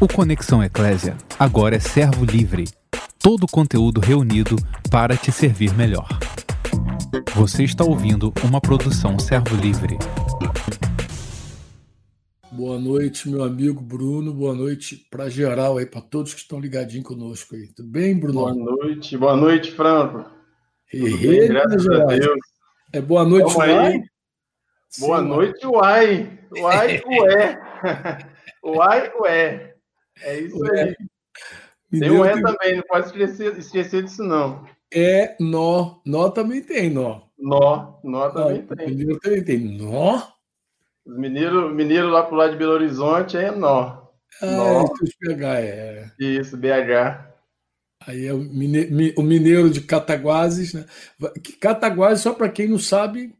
O Conexão Eclésia agora é servo livre. Todo o conteúdo reunido para te servir melhor. Você está ouvindo uma produção servo livre. Boa noite, meu amigo Bruno. Boa noite para geral aí, para todos que estão ligadinhos conosco aí. Tudo bem, Bruno? Boa noite, boa noite, Franco. Bem, graças a Deus. É boa noite, Uai. Boa Sim, noite, Uai. Uai, ué. Uai, ué. É isso aí. tem um é também, não pode esquecer, esquecer disso, não. É nó. Nó também tem nó. Nó, nó também ah, tem. Mineiro também tem nó. Os mineiros mineiro lá pro lado de Belo Horizonte é nó. Ah, nó. É, BH, é. Isso, BH. Aí é o mineiro, o mineiro de Cataguases, né? Cataguases, só para quem não sabe,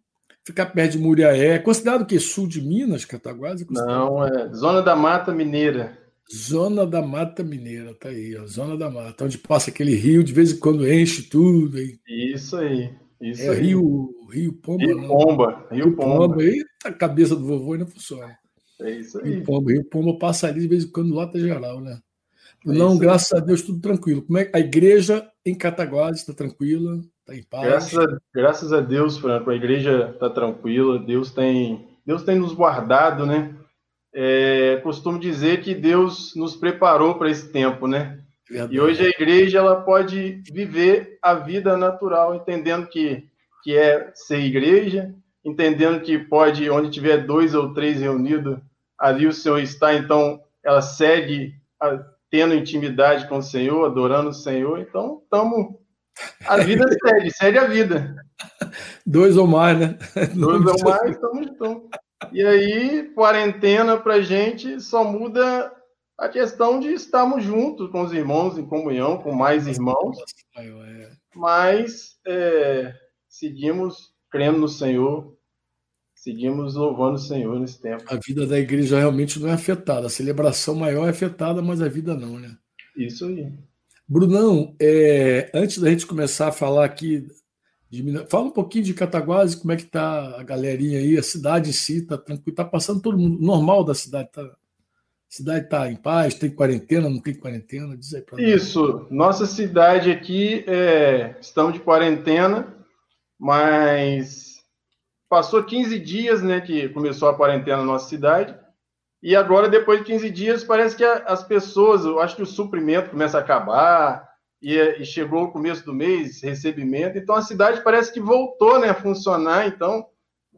fica perto de Muriaé. É considerado o quê? Sul de Minas, Cataguases? É não, é Zona da Mata Mineira. Zona da Mata Mineira, tá aí, ó, Zona da Mata, onde passa aquele rio, de vez em quando enche tudo. Aí. Isso aí. Isso é aí. Rio, rio Pomba. Rio não. Pomba. Rio, Pomba. Pomba. Eita, a cabeça do vovô ainda funciona. É isso aí. Rio Pomba, rio Pomba passa ali de vez em quando, lota geral, né? É não, graças a Deus, tudo tranquilo. Como é a igreja em Cataguases está tranquila, está em paz? Graças a, graças a Deus, Franco, a igreja está tranquila. Deus tem, Deus tem nos guardado, né? É, costumo dizer que Deus nos preparou para esse tempo, né? Verdade. E hoje a igreja ela pode viver a vida natural, entendendo que, que é ser igreja, entendendo que pode, onde tiver dois ou três reunidos, ali o Senhor está, então ela segue a, tendo intimidade com o Senhor, adorando o Senhor, então estamos. A vida segue, segue a vida. Dois ou mais, né? Dois ou mais, estamos juntos. E aí, quarentena para gente só muda a questão de estarmos juntos com os irmãos, em comunhão, com mais irmãos. Mas é, seguimos crendo no Senhor, seguimos louvando o Senhor nesse tempo. A vida da igreja realmente não é afetada. A celebração maior é afetada, mas a vida não, né? Isso aí. Brunão, é, antes da gente começar a falar aqui Fala um pouquinho de Cataguases, como é que tá a galerinha aí, a cidade em si, tá tranquilo, tá passando todo mundo normal da cidade, tá? A cidade está em paz, tem quarentena, não tem quarentena? Diz aí para Isso, nossa cidade aqui, é, estamos de quarentena, mas passou 15 dias, né, que começou a quarentena na nossa cidade, e agora, depois de 15 dias, parece que as pessoas, eu acho que o suprimento começa a acabar, e, e, chegou o começo do mês, recebimento, então a cidade parece que voltou né, a funcionar, então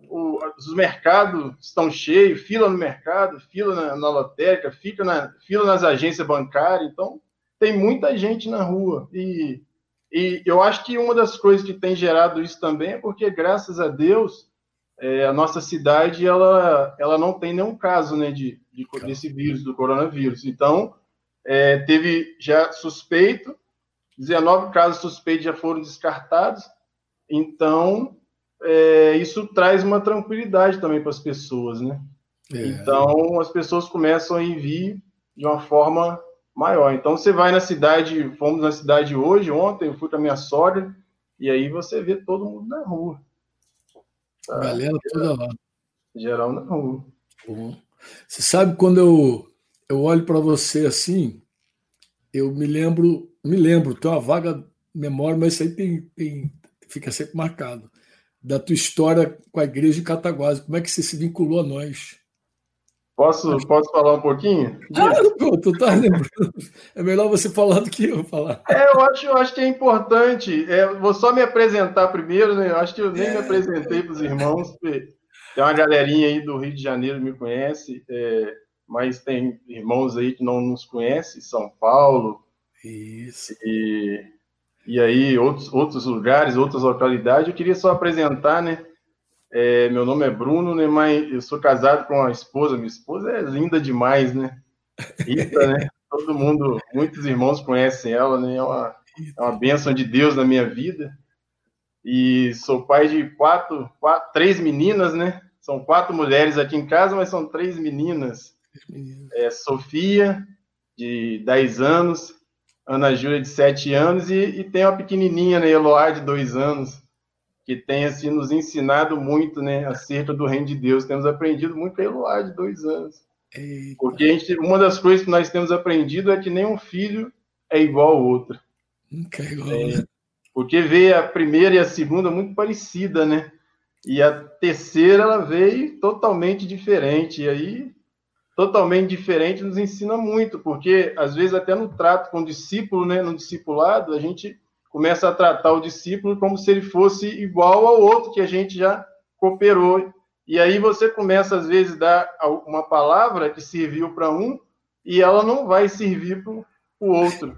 o, os mercados estão cheios, fila no mercado, fila na, na lotérica, fica na, fila nas agências bancárias, então tem muita gente na rua, e, e eu acho que uma das coisas que tem gerado isso também é porque, graças a Deus, é, a nossa cidade ela, ela não tem nenhum caso né, de, de desse vírus, do coronavírus, então é, teve já suspeito, 19 casos suspeitos já foram descartados. Então, é, isso traz uma tranquilidade também para as pessoas, né? É. Então, as pessoas começam a vir de uma forma maior. Então, você vai na cidade, fomos na cidade hoje, ontem, eu fui com a minha sogra, e aí você vê todo mundo na rua. Tá? Galera toda lá. Geral na rua. Você sabe quando eu, eu olho para você assim, eu me lembro me lembro, tenho uma vaga memória, mas isso aí tem, tem, fica sempre marcado. Da tua história com a igreja de Cataguases, como é que você se vinculou a nós? Posso, posso falar um pouquinho? Ah, pô, tu tá lembrando. É melhor você falar do que eu falar. É, eu acho, eu acho que é importante. É, vou só me apresentar primeiro, né? Eu acho que eu nem é. me apresentei para os irmãos. Tem uma galerinha aí do Rio de Janeiro que me conhece, é, mas tem irmãos aí que não nos conhecem, São Paulo, isso. E, e aí, outros, outros lugares, outras localidades. Eu queria só apresentar, né? É, meu nome é Bruno, né? Mas eu sou casado com uma esposa. Minha esposa é linda demais, né? Rita, né? Todo mundo, muitos irmãos conhecem ela, né? É uma, é uma bênção de Deus na minha vida. E sou pai de quatro, quatro, três meninas, né? São quatro mulheres aqui em casa, mas são três meninas. É, Sofia, de 10 anos, Ana Júlia, de 7 anos, e, e tem uma pequenininha, né, Eloá, de 2 anos, que tem, assim, nos ensinado muito, né, acerca do reino de Deus. Temos aprendido muito com a Eloá, de 2 anos. Eita. Porque a gente, uma das coisas que nós temos aprendido é que nenhum filho é igual ao outro. Nunca é igual, é, né? Porque veio a primeira e a segunda muito parecida, né? E a terceira ela veio totalmente diferente. E aí, totalmente diferente nos ensina muito, porque às vezes até no trato com o discípulo, né, no discipulado, a gente começa a tratar o discípulo como se ele fosse igual ao outro que a gente já cooperou. E aí você começa às vezes a dar uma palavra que serviu para um e ela não vai servir para o outro.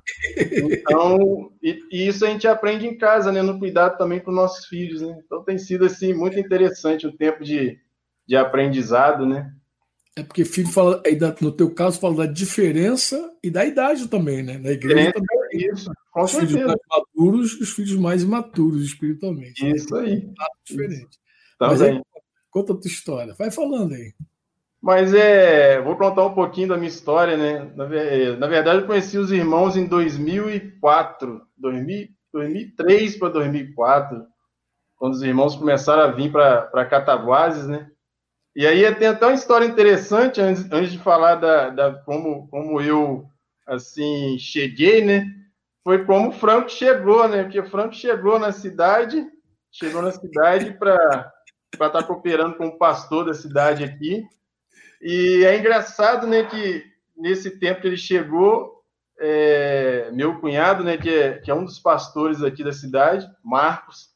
Então, e, e, isso a gente aprende em casa, né, no cuidado também com nossos filhos, né? Então tem sido assim muito interessante o tempo de, de aprendizado, né? É porque filho fala, no teu caso, fala da diferença e da idade também, né? Na igreja é, também. Isso, com os filhos mais maduros e os filhos mais imaturos espiritualmente. Isso né? aí. Diferente. Mas aí, conta a tua história. Vai falando aí. Mas é, vou contar um pouquinho da minha história, né? Na, na verdade, eu conheci os irmãos em 2004, 2000, 2003 para 2004, quando os irmãos começaram a vir para Cataguases, né? E aí tem até uma história interessante antes, antes de falar da, da como, como eu assim cheguei, né? Foi como o Franco chegou, né? Porque o Franco chegou na cidade, chegou na cidade para estar tá cooperando com o pastor da cidade aqui. E é engraçado, né, que nesse tempo que ele chegou, é, meu cunhado, né, que é, que é um dos pastores aqui da cidade, Marcos,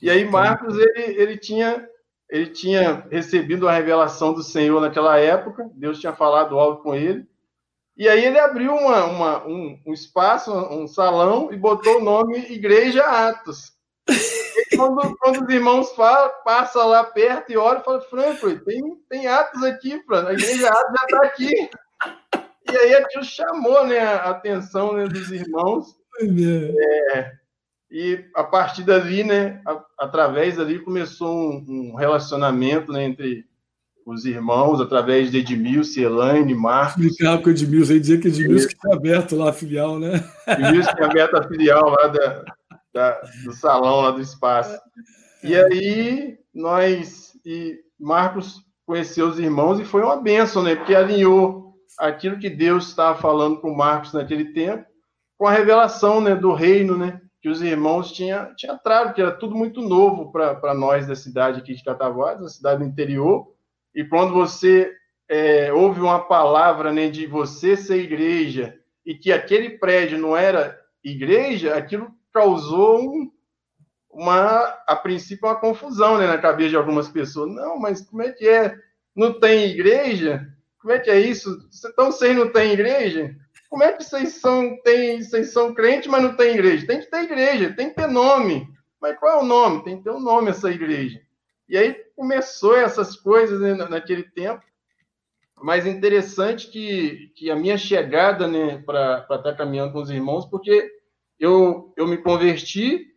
e aí Marcos, ele, ele tinha ele tinha recebido a revelação do Senhor naquela época, Deus tinha falado algo com ele, e aí ele abriu uma, uma um, um, espaço, um salão, e botou o nome Igreja Atos. Quando, quando, os irmãos falam, passa lá perto e olha e fala, Franco, tem, tem Atos aqui, a igreja Atos já está aqui. E aí aquilo chamou né, a atenção né, dos irmãos. É, e a partir dali, né, através dali começou um, um, relacionamento né, entre os irmãos, através de Edmilson, Elaine, Marcos. Explicar com o Edmilson, aí dizer que Edmilson que tinha aberto lá a filial, né? Edmilson tinha aberto a filial lá da, da, do salão, lá do espaço. E aí, nós, e Marcos conheceu os irmãos e foi uma bênção, né? Porque alinhou aquilo que Deus estava falando com Marcos naquele tempo com a revelação né, do reino, né? Que os irmãos tinham, tinham trago, que era tudo muito novo para nós da cidade aqui de Cataguases, da cidade do interior. E quando você é, ouve uma palavra né, de você ser igreja e que aquele prédio não era igreja, aquilo causou um, uma, a princípio, uma confusão né, na cabeça de algumas pessoas. Não, mas como é que é? Não tem igreja? Como é que é isso? Então vocês não têm igreja? Como é que vocês são, tem, vocês são crentes, mas não tem igreja? Tem que ter igreja, tem que ter nome. Mas qual é o nome? Tem que ter um nome essa igreja. E aí começou essas coisas né, naquele tempo. Mas interessante que, que a minha chegada né, para estar tá caminhando com os irmãos, porque eu, eu me converti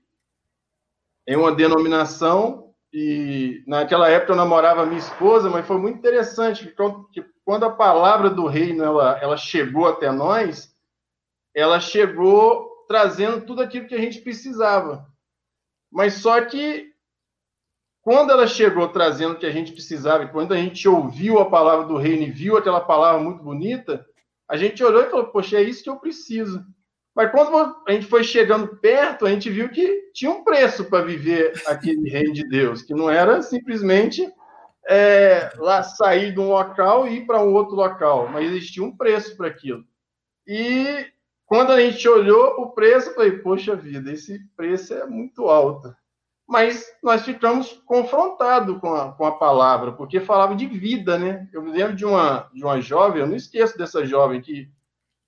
em uma denominação e naquela época eu namorava minha esposa, mas foi muito interessante que quando a palavra do reino ela, ela chegou até nós, ela chegou trazendo tudo aquilo que a gente precisava. Mas só que quando ela chegou trazendo o que a gente precisava, e quando a gente ouviu a palavra do reino e viu aquela palavra muito bonita, a gente olhou e falou: Poxa, é isso que eu preciso. Mas quando a gente foi chegando perto, a gente viu que tinha um preço para viver aquele reino de Deus, que não era simplesmente é, lá sair de um local e ir para um outro local, mas existia um preço para aquilo. E quando a gente olhou o preço, eu falei, poxa vida, esse preço é muito alto. Mas nós ficamos confrontados com a, com a palavra, porque falava de vida, né? Eu me lembro de uma, de uma jovem, eu não esqueço dessa jovem que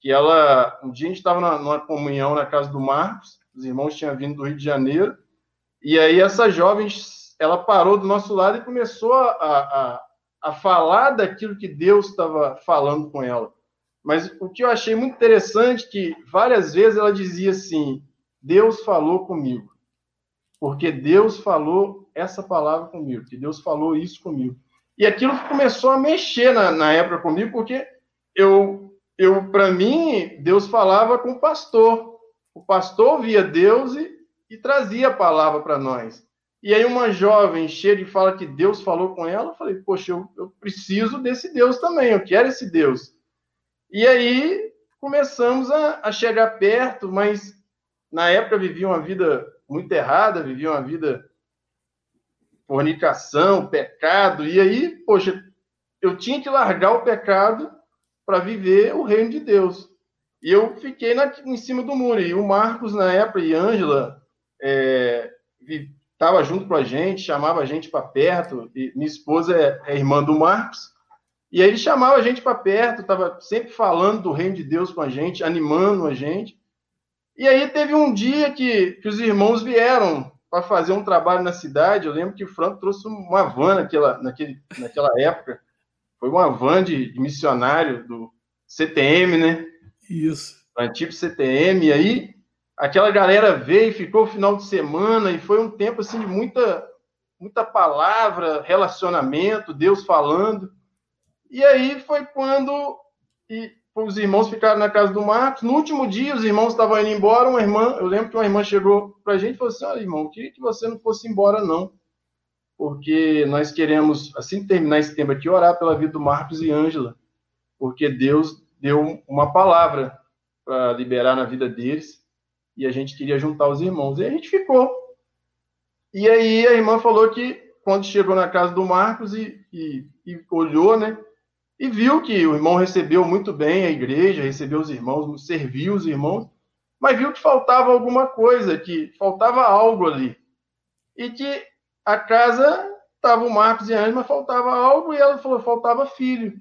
que ela, um dia a gente estava numa comunhão na casa do Marcos, os irmãos tinham vindo do Rio de Janeiro, e aí essa jovem, ela parou do nosso lado e começou a, a, a falar daquilo que Deus estava falando com ela. Mas o que eu achei muito interessante que várias vezes ela dizia assim: Deus falou comigo, porque Deus falou essa palavra comigo, que Deus falou isso comigo. E aquilo começou a mexer na, na época comigo, porque eu eu para mim, Deus falava com o pastor. O pastor via Deus e, e trazia a palavra para nós. E aí uma jovem chega e fala que Deus falou com ela. Eu falei, poxa, eu, eu preciso desse Deus também, eu quero esse Deus. E aí começamos a, a chegar perto, mas na época vivia uma vida muito errada, vivia uma vida fornicação, pecado, e aí, poxa, eu tinha que largar o pecado para viver o reino de Deus. E eu fiquei na, em cima do muro. E o Marcos, na época, e Ângela, estava junto com a gente, chamava a gente para perto. E minha esposa é, é, irmã do Marcos. E aí ele chamava a gente para perto, estava sempre falando do reino de Deus com a gente, animando a gente. E aí teve um dia que, que os irmãos vieram para fazer um trabalho na cidade. Eu lembro que o Franco trouxe uma van naquela, naquele, naquela época. Foi uma van de, de missionário do CTM, né? Isso. Antigo CTM. E aí aquela galera veio, ficou o final de semana e foi um tempo assim de muita, muita palavra, relacionamento, Deus falando. E aí foi quando e os irmãos ficaram na casa do Marcos. No último dia, os irmãos estavam indo embora. Uma irmã, eu lembro que uma irmã chegou para a gente e falou assim: Olha, irmão, queria que você não fosse embora, não. Porque nós queremos, assim terminar esse tempo aqui, orar pela vida do Marcos e Ângela. Porque Deus deu uma palavra para liberar na vida deles. E a gente queria juntar os irmãos. E a gente ficou. E aí a irmã falou que quando chegou na casa do Marcos e, e, e olhou, né? e viu que o irmão recebeu muito bem a igreja, recebeu os irmãos, serviu os irmãos, mas viu que faltava alguma coisa, que faltava algo ali. E que a casa estava o Marcos e a mas faltava algo, e ela falou, faltava filho.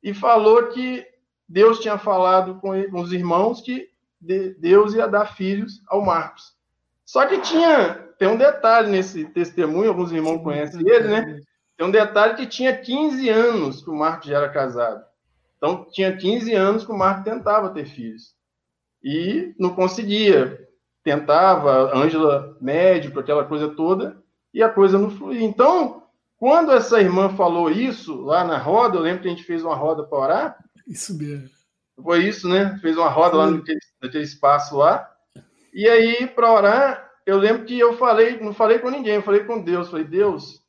E falou que Deus tinha falado com, os irmãos que Deus ia dar filhos ao Marcos. Só que tinha, tem um detalhe nesse testemunho, alguns irmãos conhecem ele, né? Tem um detalhe que tinha 15 anos que o Marco já era casado. Então, tinha 15 anos que o Marco tentava ter filhos. E não conseguia. Tentava, Ângela médico, aquela coisa toda, e a coisa não fluía. Então, quando essa irmã falou isso lá na roda, eu lembro que a gente fez uma roda para orar. Isso mesmo. Foi isso, né? Fez uma roda lá naquele, naquele espaço lá. E aí, para orar, eu lembro que eu falei, não falei com ninguém, eu falei com Deus. Falei, Deus,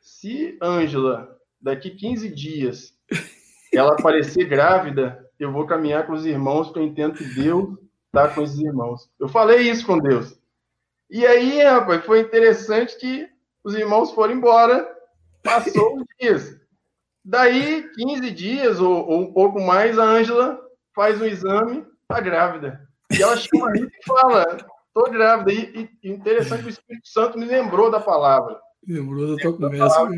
se Ângela, daqui 15 dias, ela aparecer grávida, eu vou caminhar com os irmãos, porque eu entendo que Deus está com esses irmãos. Eu falei isso com Deus. E aí, rapaz, foi interessante que os irmãos foram embora, passou os dias. Daí, 15 dias ou, ou um pouco mais, a Ângela faz um exame, está grávida. E ela chama a e fala: estou grávida. E, e interessante que o Espírito Santo me lembrou da palavra. Lembrou da tua conversa.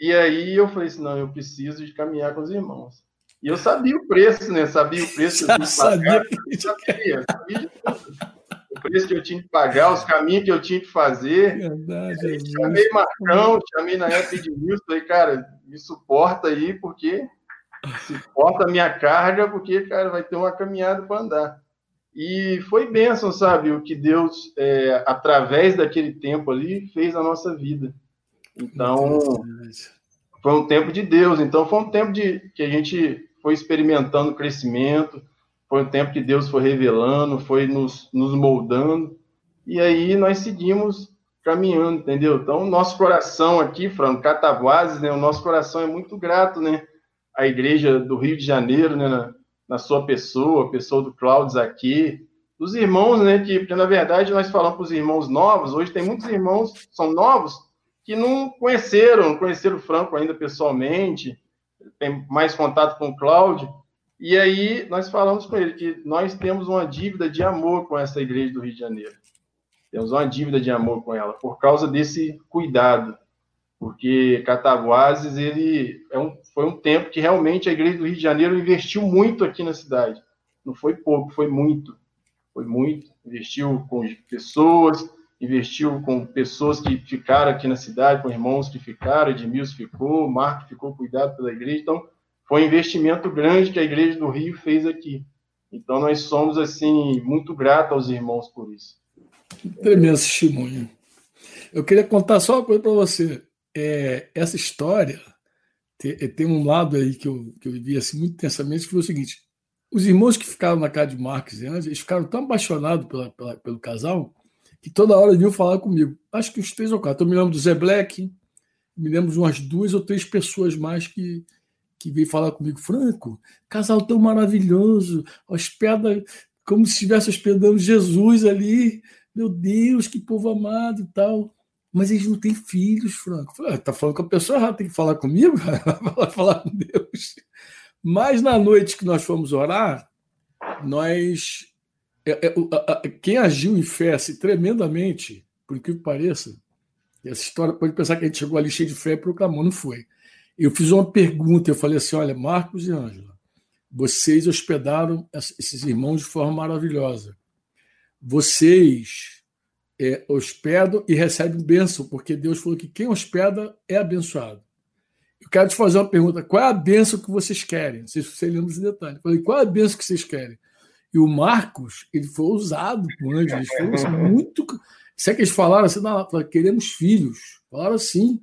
E aí eu falei assim, não, eu preciso de caminhar com os irmãos. E eu sabia o preço, né? Sabia o preço que eu tinha que pagar. Sabia, sabia o preço que eu tinha que pagar, os caminhos que eu tinha que fazer. Verdade, chamei Marcão, chamei na época de Wilson, falei, cara, me suporta aí, porque suporta a minha carga, porque, cara, vai ter uma caminhada para andar. E foi bênção, sabe, o que Deus, é, através daquele tempo ali, fez na nossa vida. Então, foi um tempo de Deus. Então, foi um tempo de que a gente foi experimentando crescimento, foi um tempo que Deus foi revelando, foi nos, nos moldando. E aí nós seguimos caminhando, entendeu? Então, nosso coração aqui, Franco, Cataguases, né? O nosso coração é muito grato, né? A igreja do Rio de Janeiro, né? na sua pessoa, a pessoa do Cláudio aqui, dos irmãos, né? Que, na verdade nós falamos para os irmãos novos, hoje tem muitos irmãos são novos que não conheceram, não conheceram o Franco ainda pessoalmente, tem mais contato com o Cláudio. E aí nós falamos com ele que nós temos uma dívida de amor com essa igreja do Rio de Janeiro. Temos uma dívida de amor com ela, por causa desse cuidado. Porque Cataguases, ele é um, foi um tempo que realmente a Igreja do Rio de Janeiro investiu muito aqui na cidade. Não foi pouco, foi muito. Foi muito. Investiu com pessoas, investiu com pessoas que ficaram aqui na cidade, com irmãos que ficaram, Edmilson ficou, Marco ficou cuidado pela igreja. Então, foi um investimento grande que a Igreja do Rio fez aqui. Então, nós somos, assim, muito gratos aos irmãos por isso. Tremendo testemunho. Eu queria contar só uma coisa para você. É, essa história tem, é, tem, um lado aí que eu, que eu vivi assim, muito intensamente, que foi o seguinte: os irmãos que ficaram na casa de Marcos e eles ficaram tão apaixonados pela, pela, pelo casal que toda hora vinham falar comigo. Acho que uns três ou quatro. Eu me lembro do Zé Black, me lembro de umas duas ou três pessoas mais que, que veio falar comigo, Franco, casal tão maravilhoso, hospeda como se estivesse hospedando Jesus ali, meu Deus, que povo amado e tal. Mas eles não têm filhos, Franco. Falei, ah, tá falando com a pessoa errada, tem que falar comigo? falar com Deus. Mas na noite que nós fomos orar, nós. É, é, quem agiu em fé assim, tremendamente, por que pareça, essa história pode pensar que a gente chegou ali cheio de fé e proclamou, não foi. Eu fiz uma pergunta, eu falei assim: olha, Marcos e Ângela, vocês hospedaram esses irmãos de forma maravilhosa. Vocês é, hospedam e recebem bênção, porque Deus falou que quem hospeda é abençoado. Eu quero te fazer uma pergunta: qual é a bênção que vocês querem? Sei se você lembra esse detalhe. Eu falei: qual é a bênção que vocês querem? E o Marcos, ele foi ousado o anjo, eles foram assim, muito. Será que eles falaram assim? Não, queremos filhos. Falaram assim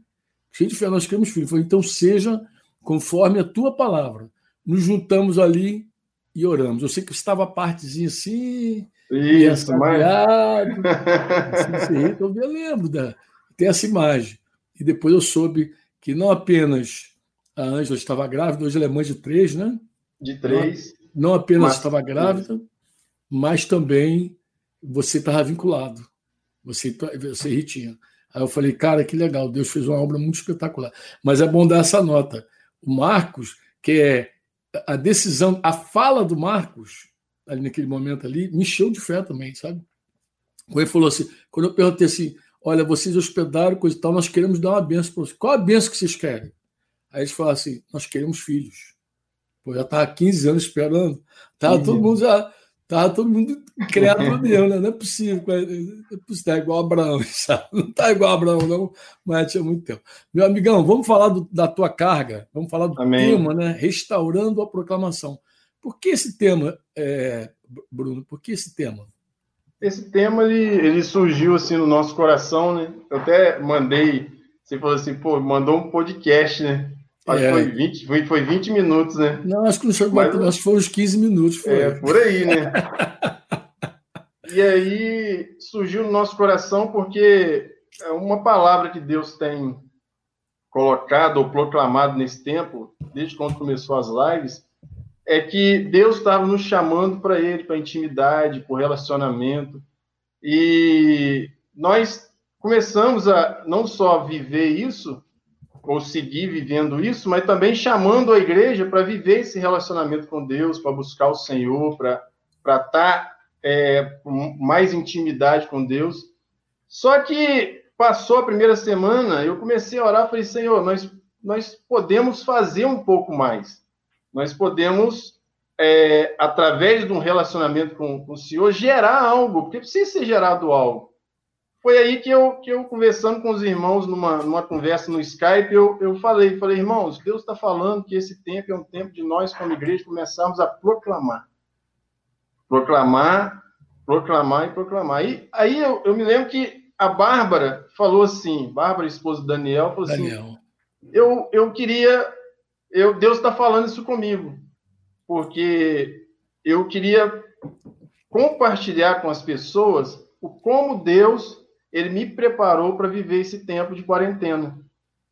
cheio de fé, nós queremos filhos. Falei, então seja conforme a tua palavra. Nos juntamos ali e oramos. Eu sei que estava a partezinha assim. Isso, mas. assim, então eu lembro da. Tem essa imagem. E depois eu soube que não apenas a Ângela estava grávida, hoje ela é mãe de três, né? De três. Não, não apenas mas... estava grávida, mas também você estava vinculado. Você, você Ritinha. Aí eu falei, cara, que legal, Deus fez uma obra muito espetacular. Mas é bom dar essa nota. O Marcos, que é a decisão, a fala do Marcos, ali naquele momento ali, me encheu de fé também, sabe? Quando ele falou assim, quando eu perguntei assim, olha, vocês hospedaram, coisa e tal, nós queremos dar uma benção para vocês. Qual a benção que vocês querem? Aí eles falaram assim, nós queremos filhos. Pô, já estava 15 anos esperando. Tava todo mundo já Tava todo mundo criado por Deus, né? Não é possível. É, é possível, é igual Abraão, sabe? Não tá igual Abraão, não, mas tinha muito tempo. Meu amigão, vamos falar do, da tua carga, vamos falar do Amém. tema, né? Restaurando a proclamação. Por que esse tema, é, Bruno? Por que esse tema? Esse tema ele, ele surgiu assim no nosso coração, né? Eu até mandei, você falou assim, pô, mandou um podcast, né? Acho é. que foi 20, foi, foi 20 minutos, né? Não, acho que não chegou Mas, acho que foi uns 15 minutos. Foi. É, por aí, né? e aí surgiu no nosso coração porque é uma palavra que Deus tem colocado ou proclamado nesse tempo, desde quando começou as lives, é que Deus estava nos chamando para Ele, para intimidade, para relacionamento. E nós começamos a não só viver isso, ou seguir vivendo isso, mas também chamando a igreja para viver esse relacionamento com Deus, para buscar o Senhor, para estar tá, é, com mais intimidade com Deus. Só que passou a primeira semana, eu comecei a orar, falei, Senhor, nós, nós podemos fazer um pouco mais. Nós podemos, é, através de um relacionamento com, com o Senhor, gerar algo, porque precisa ser gerado algo foi aí que eu, que eu conversando com os irmãos numa, numa conversa no Skype, eu, eu falei, falei, irmãos, Deus está falando que esse tempo é um tempo de nós, como igreja, começarmos a proclamar. Proclamar, proclamar e proclamar. E aí eu, eu me lembro que a Bárbara falou assim, Bárbara, esposa do Daniel, falou assim, Daniel. assim, eu, eu queria, eu, Deus está falando isso comigo, porque eu queria compartilhar com as pessoas o como Deus ele me preparou para viver esse tempo de quarentena.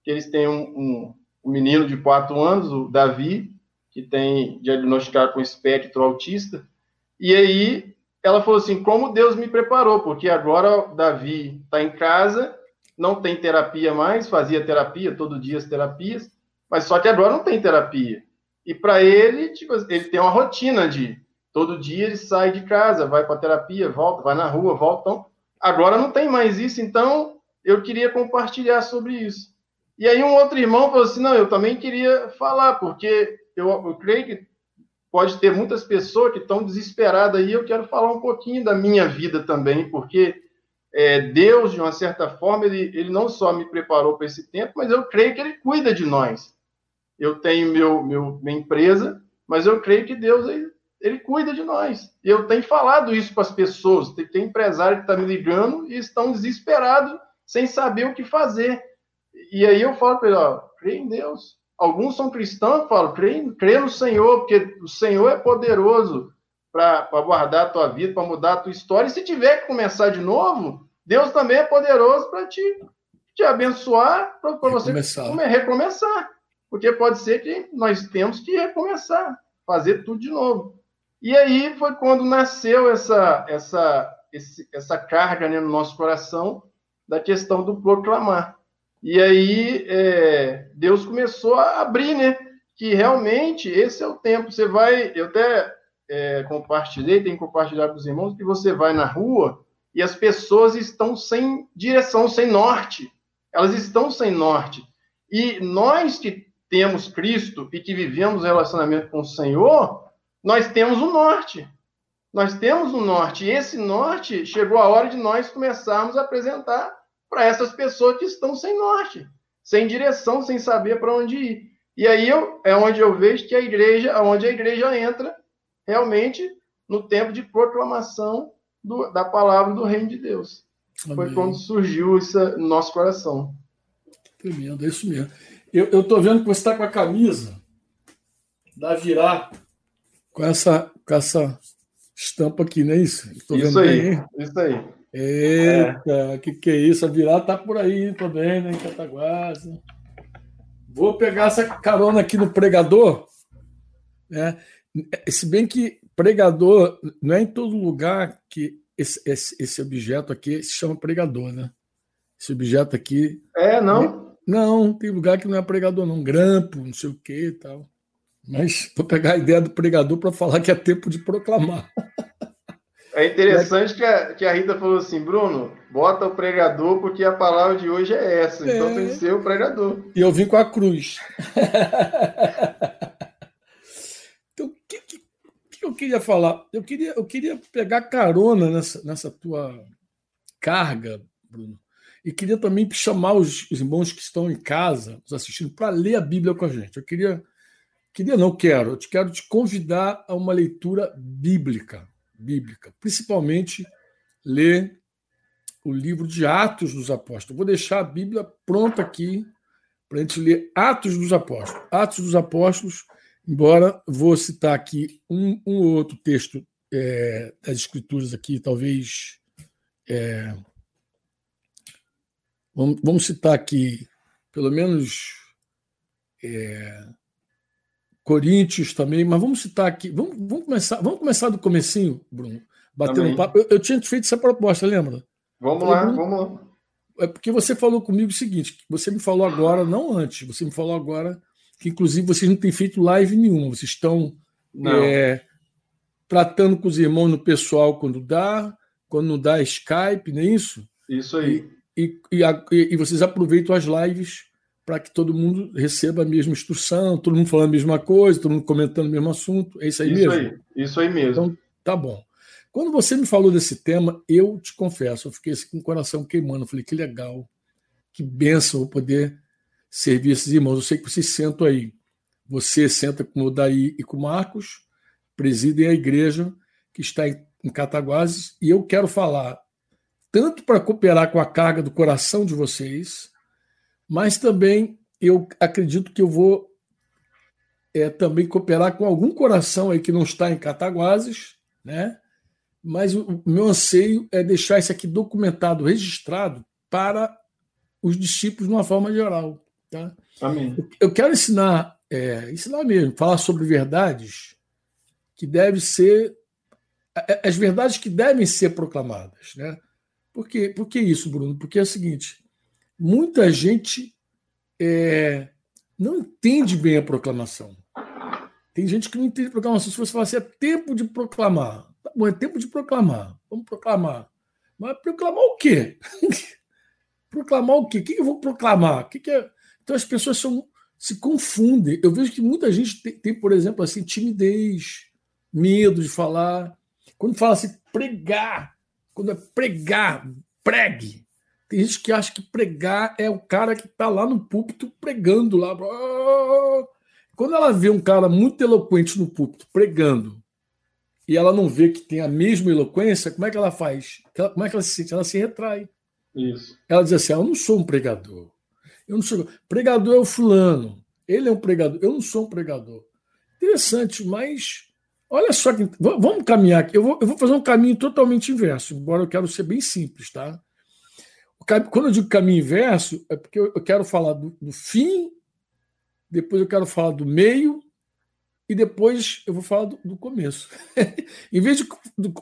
Eles têm um, um, um, menino de quatro anos, o Davi, que tem diagnosticado com espectro autista, e aí ela falou assim, como Deus me preparou, porque agora Davi está em casa, não tem terapia mais, fazia terapia, todo dia as terapias, mas só que agora não tem terapia. E para ele, tipo, ele tem uma rotina de todo dia ele sai de casa, vai para terapia, volta, vai na rua, volta. Então, Agora não tem mais isso, então eu queria compartilhar sobre isso. E aí um outro irmão falou assim, não, eu também queria falar, porque eu, eu creio que pode ter muitas pessoas que estão desesperadas aí, eu quero falar um pouquinho da minha vida também, porque é, Deus, de uma certa forma, ele, ele não só me preparou para esse tempo, mas eu creio que ele cuida de nós. Eu tenho meu, meu, minha empresa, mas eu creio que Deus ele, ele cuida de nós. E eu tenho falado isso para as pessoas. Tem, tem empresário que está me ligando e estão desesperados, sem saber o que fazer. E aí eu falo para ele, ó, crê em Deus. Alguns são cristãos, eu falo, crê, crê no Senhor, porque o Senhor é poderoso para guardar a tua vida, para mudar a tua história. E se tiver que começar de novo, Deus também é poderoso para te, te abençoar, para você recomeçar. Porque pode ser que nós temos que recomeçar, fazer tudo de novo. E aí foi quando nasceu essa, essa, esse, essa carga né, no nosso coração da questão do proclamar. E aí é, Deus começou a abrir, né? Que realmente esse é o tempo. Você vai, eu até é, compartilhei, tenho que compartilhar com os irmãos, que você vai na rua e as pessoas estão sem direção, sem norte. Elas estão sem norte. E nós que temos Cristo e que vivemos relacionamento com o Senhor, nós temos o norte. Nós temos o norte. E esse norte chegou a hora de nós começarmos a apresentar para essas pessoas que estão sem norte, sem direção, sem saber para onde ir. E aí eu, é onde eu vejo que a igreja, onde a igreja entra realmente no tempo de proclamação do, da palavra do reino de Deus. Amém. Foi quando surgiu isso no nosso coração. Tremendo, é isso mesmo. Eu estou vendo que você está com a camisa da Virar, com essa, com essa estampa aqui, não é isso? isso aí, bem, isso aí. Eita, o que, que é isso? A Virar tá por aí também, né, em Cataguasa. Vou pegar essa carona aqui no pregador, né? Se bem que pregador não é em todo lugar que esse, esse, esse objeto aqui se chama pregador, né? Esse objeto aqui. É, não? Não, tem lugar que não é pregador, não. Grampo, não sei o que e tal. Mas vou pegar a ideia do pregador para falar que é tempo de proclamar. É interessante que a, que a Rita falou assim, Bruno, bota o pregador porque a palavra de hoje é essa, é. então tem que ser o pregador. E eu vim com a cruz. então, o que, que, que, eu queria falar? Eu queria, eu queria pegar carona nessa, nessa tua carga, Bruno, e queria também chamar os, os irmãos que estão em casa, nos assistindo, para ler a Bíblia com a gente. Eu queria, queria não quero, eu te quero te convidar a uma leitura bíblica, bíblica, principalmente ler o livro de Atos dos Apóstolos. Vou deixar a Bíblia pronta aqui para a gente ler Atos dos Apóstolos. Atos dos Apóstolos, embora vou citar aqui um, um outro texto é, das Escrituras aqui, talvez é, Vamos, vamos citar aqui, pelo menos, é, Coríntios também, mas vamos citar aqui. Vamos, vamos, começar, vamos começar do comecinho, Bruno. Batendo um papo. Eu, eu, tinha feito essa proposta, lembra? Vamos lá, Bruno, vamos lá. É porque você falou comigo o seguinte: você me falou agora, não antes, você me falou agora que, inclusive, vocês não têm feito live nenhuma, vocês estão é, tratando com os irmãos no pessoal quando dá, quando não dá Skype, não é isso? Isso aí. E, e, e, e vocês aproveitam as lives para que todo mundo receba a mesma instrução, todo mundo falando a mesma coisa, todo mundo comentando o mesmo assunto. É isso aí isso mesmo? Aí, isso aí mesmo. Então, tá bom. Quando você me falou desse tema, eu te confesso, eu fiquei assim, com o coração queimando. Eu falei, que legal, que benção eu poder servir esses irmãos. Eu sei que vocês sentam aí. Você senta com o Daí e com o Marcos, presidem a igreja que está em Cataguases, e eu quero falar tanto para cooperar com a carga do coração de vocês, mas também eu acredito que eu vou é, também cooperar com algum coração aí que não está em Cataguases, né? Mas o meu anseio é deixar isso aqui documentado, registrado para os discípulos de uma forma geral. Tá? Amém. Eu quero ensinar, é, ensinar mesmo, falar sobre verdades que devem ser as verdades que devem ser proclamadas, né? Por, quê? Por que isso, Bruno? Porque é o seguinte: muita gente é, não entende bem a proclamação. Tem gente que não entende proclamação. Se você falar assim, é tempo de proclamar. Tá bom, é tempo de proclamar. Vamos proclamar. Mas proclamar o quê? proclamar o quê? O que eu vou proclamar? O que é? Então as pessoas são, se confundem. Eu vejo que muita gente tem, tem, por exemplo, assim, timidez, medo de falar. Quando fala assim, pregar, quando é pregar, pregue. Tem gente que acha que pregar é o cara que está lá no púlpito pregando lá. Quando ela vê um cara muito eloquente no púlpito pregando e ela não vê que tem a mesma eloquência, como é que ela faz? Como é que ela se sente? Ela se retrai. Isso. Ela diz assim: ah, Eu não sou um pregador. Eu não sou. Pregador é o fulano. Ele é um pregador. Eu não sou um pregador. Interessante, mas Olha só, que, vamos caminhar aqui. Eu vou, eu vou fazer um caminho totalmente inverso, embora eu quero ser bem simples, tá? Quando eu digo caminho inverso, é porque eu quero falar do, do fim, depois eu quero falar do meio, e depois eu vou falar do, do começo. em vez de,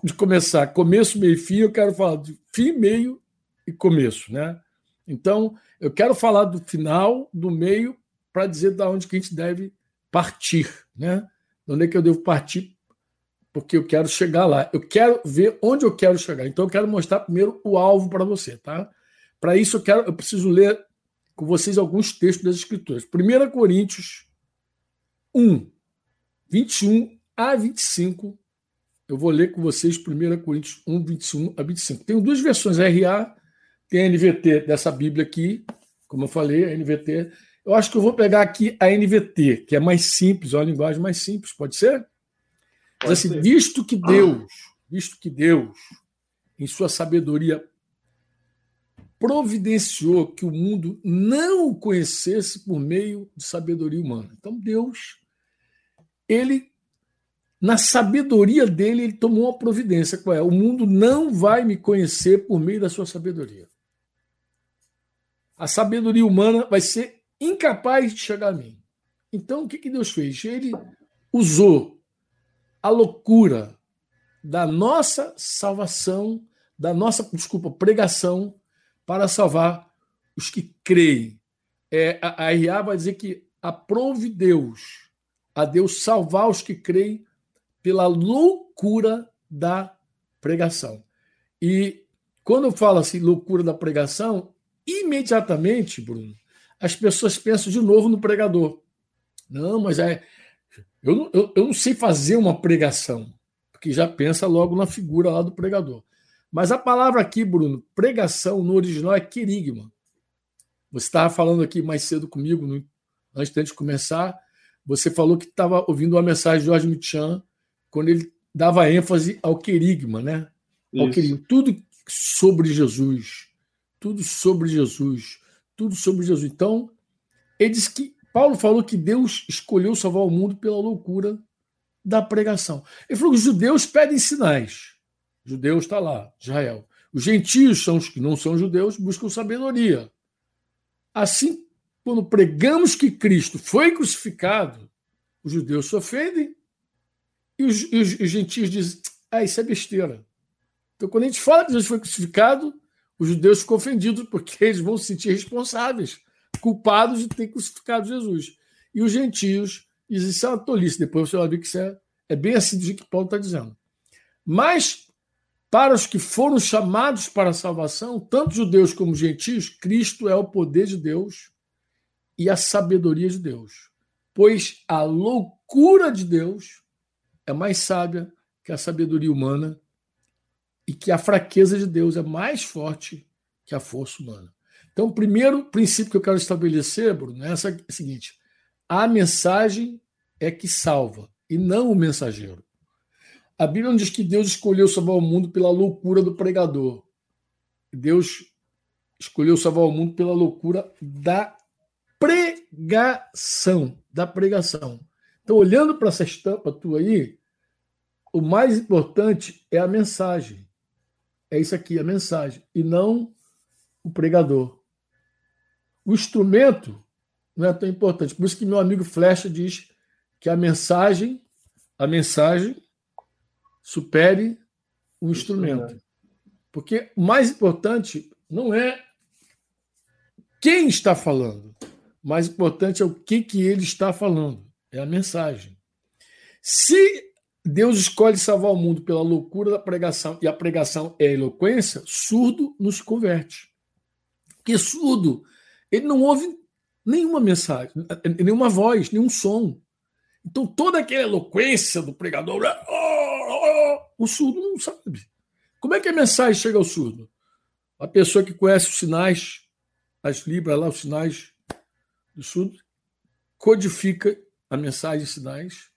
de, começar começo, meio e fim, eu quero falar de fim, meio e começo. Né? Então, eu quero falar do final, do meio, para dizer da onde que a gente deve partir. Né? De onde é que eu devo partir porque eu quero chegar lá. Eu quero ver onde eu quero chegar. Então eu quero mostrar primeiro o alvo para você, tá? Para isso eu quero, eu preciso ler com vocês alguns textos das escrituras. 1 Coríntios 1, 21 a 25. Eu vou ler com vocês 1 Coríntios 1, 21 a 25. Tenho duas versões, RA, tem a NVT dessa Bíblia aqui, como eu falei, a NVT. Eu acho que eu vou pegar aqui a NVT, que é mais simples, é uma linguagem mais simples, pode ser? Mas assim, visto que Deus, visto que Deus, em sua sabedoria, providenciou que o mundo não o conhecesse por meio de sabedoria humana. Então Deus, ele na sabedoria dele, ele tomou uma providência. Qual é? O mundo não vai me conhecer por meio da sua sabedoria. A sabedoria humana vai ser incapaz de chegar a mim. Então, o que, que Deus fez? Ele usou a loucura da nossa salvação, da nossa, desculpa, pregação para salvar os que creem. É, a, a RA vai dizer que aprove Deus, a Deus salvar os que creem pela loucura da pregação. E quando eu falo assim, loucura da pregação, imediatamente, Bruno, as pessoas pensam de novo no pregador. Não, mas é, eu não, eu, eu não sei fazer uma pregação, porque já pensa logo na figura lá do pregador. Mas a palavra aqui, Bruno, pregação no original é querigma. Você estava falando aqui mais cedo comigo, no, antes de começar, você falou que estava ouvindo uma mensagem de Jorge Michan quando ele dava ênfase ao querigma, né? Ao querigma. Tudo sobre Jesus. Tudo sobre Jesus. Tudo sobre Jesus. Então, ele diz que Paulo falou que Deus escolheu salvar o mundo pela loucura da pregação. Ele falou que os judeus pedem sinais. Judeus está lá, Israel. Os gentios são os que não são judeus, buscam sabedoria. Assim, quando pregamos que Cristo foi crucificado, os judeus se ofendem e os, e os, os gentios dizem: ah, isso é besteira. Então, quando a gente fala que Jesus foi crucificado, os judeus ficam ofendidos porque eles vão se sentir responsáveis culpados de ter crucificado Jesus. E os gentios isso é uma tolice. Depois você vai ver que isso é, é bem assim do que Paulo está dizendo. Mas, para os que foram chamados para a salvação, tanto judeus como gentios, Cristo é o poder de Deus e a sabedoria de Deus. Pois a loucura de Deus é mais sábia que a sabedoria humana e que a fraqueza de Deus é mais forte que a força humana. Então, o primeiro princípio que eu quero estabelecer, Bruno, é, é o seguinte: a mensagem é que salva, e não o mensageiro. A Bíblia não diz que Deus escolheu salvar o mundo pela loucura do pregador. Deus escolheu salvar o mundo pela loucura da pregação, da pregação. Então, olhando para essa estampa tua aí, o mais importante é a mensagem. É isso aqui, a mensagem, e não o pregador. O instrumento não é tão importante. Por isso que meu amigo Flecha diz que a mensagem, a mensagem supere o instrumento. Porque o mais importante não é quem está falando. O mais importante é o que, que ele está falando. É a mensagem. Se Deus escolhe salvar o mundo pela loucura da pregação e a pregação é a eloquência, surdo nos converte. Porque surdo ele não ouve nenhuma mensagem, nenhuma voz, nenhum som. Então, toda aquela eloquência do pregador, oh, oh, oh, o surdo não sabe. Como é que a mensagem chega ao surdo? A pessoa que conhece os sinais, as libras lá, os sinais do surdo, codifica a mensagem e sinais,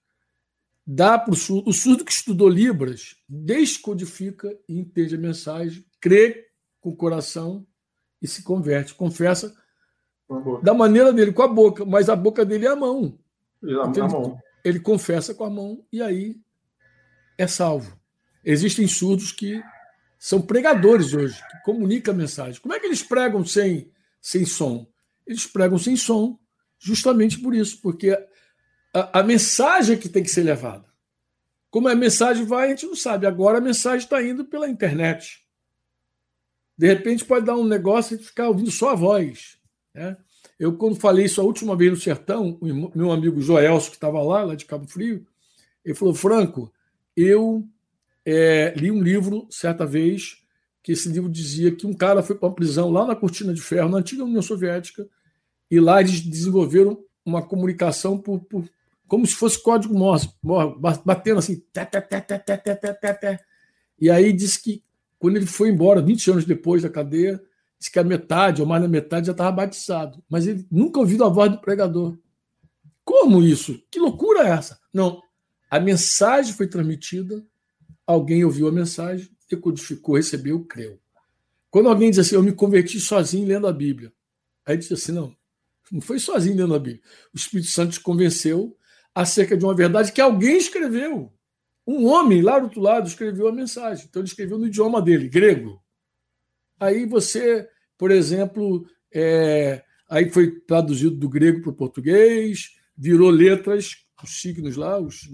dá para o surdo. O surdo que estudou Libras descodifica e entende a mensagem, crê com o coração e se converte. Confessa da maneira dele, com a boca, mas a boca dele é a mão. Então, ele, mão. ele confessa com a mão e aí é salvo. Existem surdos que são pregadores hoje, que comunicam a mensagem. Como é que eles pregam sem, sem som? Eles pregam sem som, justamente por isso, porque a, a mensagem é que tem que ser levada. Como a mensagem vai, a gente não sabe. Agora a mensagem está indo pela internet. De repente pode dar um negócio e ficar ouvindo só a voz. Né? Eu, quando falei isso a última vez no Sertão, meu amigo Joelso, que estava lá, lá de Cabo Frio, ele falou: Franco, eu é, li um livro certa vez, que esse livro dizia que um cara foi para uma prisão lá na Cortina de Ferro, na antiga União Soviética, e lá eles desenvolveram uma comunicação por, por como se fosse código Morse, batendo assim. E aí disse que quando ele foi embora, 20 anos depois da cadeia, disse que a metade, ou mais da metade, já estava batizado. Mas ele nunca ouviu a voz do pregador. Como isso? Que loucura é essa? Não. A mensagem foi transmitida, alguém ouviu a mensagem, decodificou, recebeu, creu. Quando alguém diz assim, eu me converti sozinho lendo a Bíblia. Aí diz assim, não, não foi sozinho lendo a Bíblia. O Espírito Santo te convenceu acerca de uma verdade que alguém escreveu. Um homem lá do outro lado escreveu a mensagem. Então ele escreveu no idioma dele, grego. Aí você, por exemplo, é, aí foi traduzido do grego para o português, virou letras, os signos lá, os,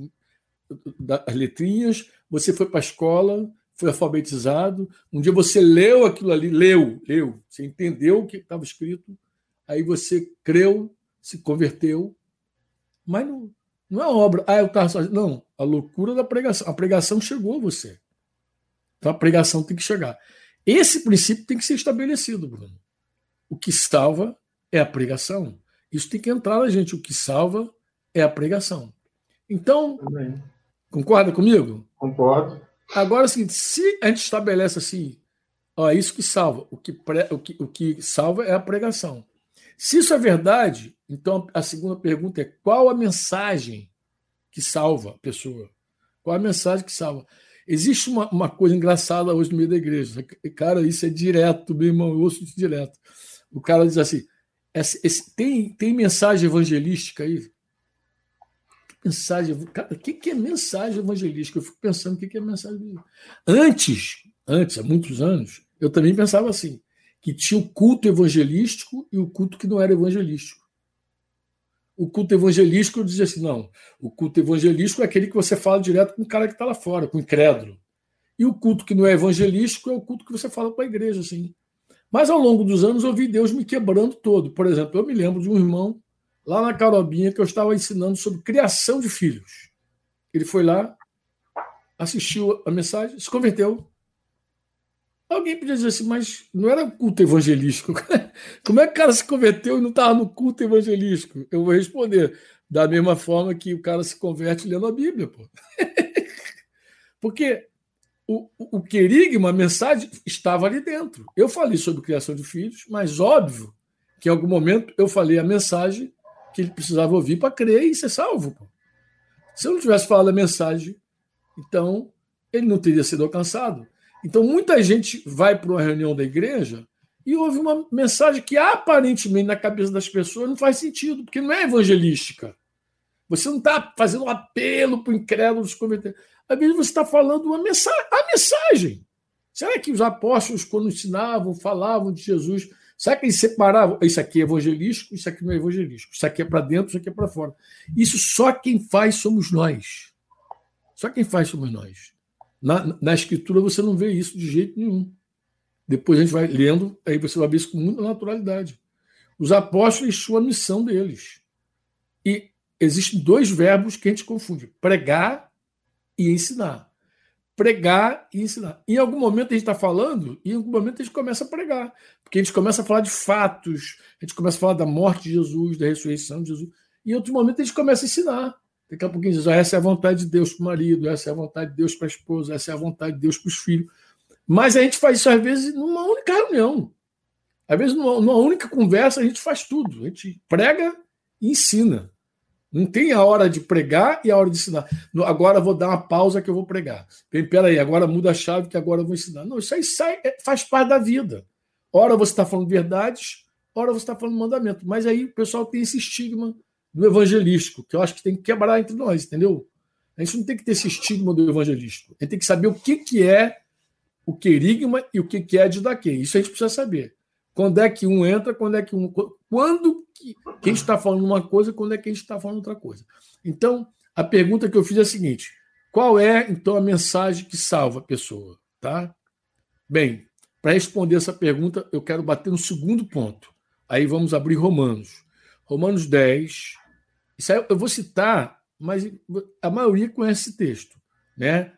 as letrinhas. Você foi para a escola, foi alfabetizado. Um dia você leu aquilo ali, leu, leu. Você entendeu o que estava escrito. Aí você creu, se converteu. Mas não, não é obra. Ah, eu estava. Não, a loucura da pregação. A pregação chegou a você. Então a pregação tem que chegar. Esse princípio tem que ser estabelecido, Bruno. O que salva é a pregação. Isso tem que entrar na gente. O que salva é a pregação. Então, Também. concorda comigo? Concordo. Agora, assim, se a gente estabelece assim, ó, é isso que salva, o que, pre, o, que, o que salva é a pregação. Se isso é verdade, então a segunda pergunta é: qual a mensagem que salva a pessoa? Qual a mensagem que salva? Existe uma, uma coisa engraçada hoje no meio da igreja. Cara, isso é direto, meu irmão, eu ouço direto. O cara diz assim: esse, esse, tem, tem mensagem evangelística aí? Mensagem? Cara, o que, que é mensagem evangelística? Eu fico pensando o que, que é mensagem. Antes, antes, há muitos anos, eu também pensava assim: que tinha o culto evangelístico e o culto que não era evangelístico. O culto evangelístico eu dizia assim: não, o culto evangelístico é aquele que você fala direto com o cara que está lá fora, com o incrédulo. E o culto que não é evangelístico é o culto que você fala para a igreja, assim. Mas ao longo dos anos eu vi Deus me quebrando todo. Por exemplo, eu me lembro de um irmão lá na Carobinha que eu estava ensinando sobre criação de filhos. Ele foi lá, assistiu a mensagem, se converteu, Alguém podia dizer assim, mas não era culto evangelístico. Como é que o cara se converteu e não estava no culto evangelístico? Eu vou responder. Da mesma forma que o cara se converte lendo a Bíblia. Pô. Porque o, o querigma, a mensagem, estava ali dentro. Eu falei sobre criação de filhos, mas óbvio que em algum momento eu falei a mensagem que ele precisava ouvir para crer e ser salvo. Pô. Se eu não tivesse falado a mensagem, então ele não teria sido alcançado. Então, muita gente vai para uma reunião da igreja e ouve uma mensagem que aparentemente na cabeça das pessoas não faz sentido, porque não é evangelística. Você não está fazendo um apelo para o incrédulo se converter. Às vezes você está falando uma mensagem, a mensagem. Será que os apóstolos, quando ensinavam, falavam de Jesus, será que eles separavam? Isso aqui é evangelístico, isso aqui não é evangelístico. Isso aqui é para dentro, isso aqui é para fora. Isso só quem faz somos nós. Só quem faz somos nós. Na, na escritura você não vê isso de jeito nenhum. Depois a gente vai lendo, aí você vai ver isso com muita naturalidade. Os apóstolos, sua missão deles. E existem dois verbos que a gente confunde: pregar e ensinar. Pregar e ensinar. Em algum momento a gente está falando, e em algum momento a gente começa a pregar. Porque a gente começa a falar de fatos, a gente começa a falar da morte de Jesus, da ressurreição de Jesus. E em outro momento a gente começa a ensinar. Daqui a pouquinho diz: essa é a vontade de Deus para o marido, essa é a vontade de Deus para a esposa, essa é a vontade de Deus para os filhos. Mas a gente faz isso às vezes numa única reunião. Às vezes, numa, numa única conversa, a gente faz tudo. A gente prega e ensina. Não tem a hora de pregar e a hora de ensinar. Agora vou dar uma pausa que eu vou pregar. Espera aí, agora muda a chave que agora eu vou ensinar. Não, isso aí sai, é, faz parte da vida. Ora você está falando verdades, ora você está falando mandamento. Mas aí o pessoal tem esse estigma do evangelístico, que eu acho que tem que quebrar entre nós, entendeu? A gente não tem que ter esse estigma do evangelístico. A gente tem que saber o que, que é o querigma e o que é didaquê. Isso a gente precisa saber. Quando é que um entra, quando é que um. Quando que, quem está falando uma coisa, quando é que a gente está falando outra coisa. Então, a pergunta que eu fiz é a seguinte: qual é, então, a mensagem que salva a pessoa? Tá? Bem, para responder essa pergunta, eu quero bater no segundo ponto. Aí vamos abrir Romanos. Romanos 10. Isso aí eu vou citar, mas a maioria conhece esse texto. Né?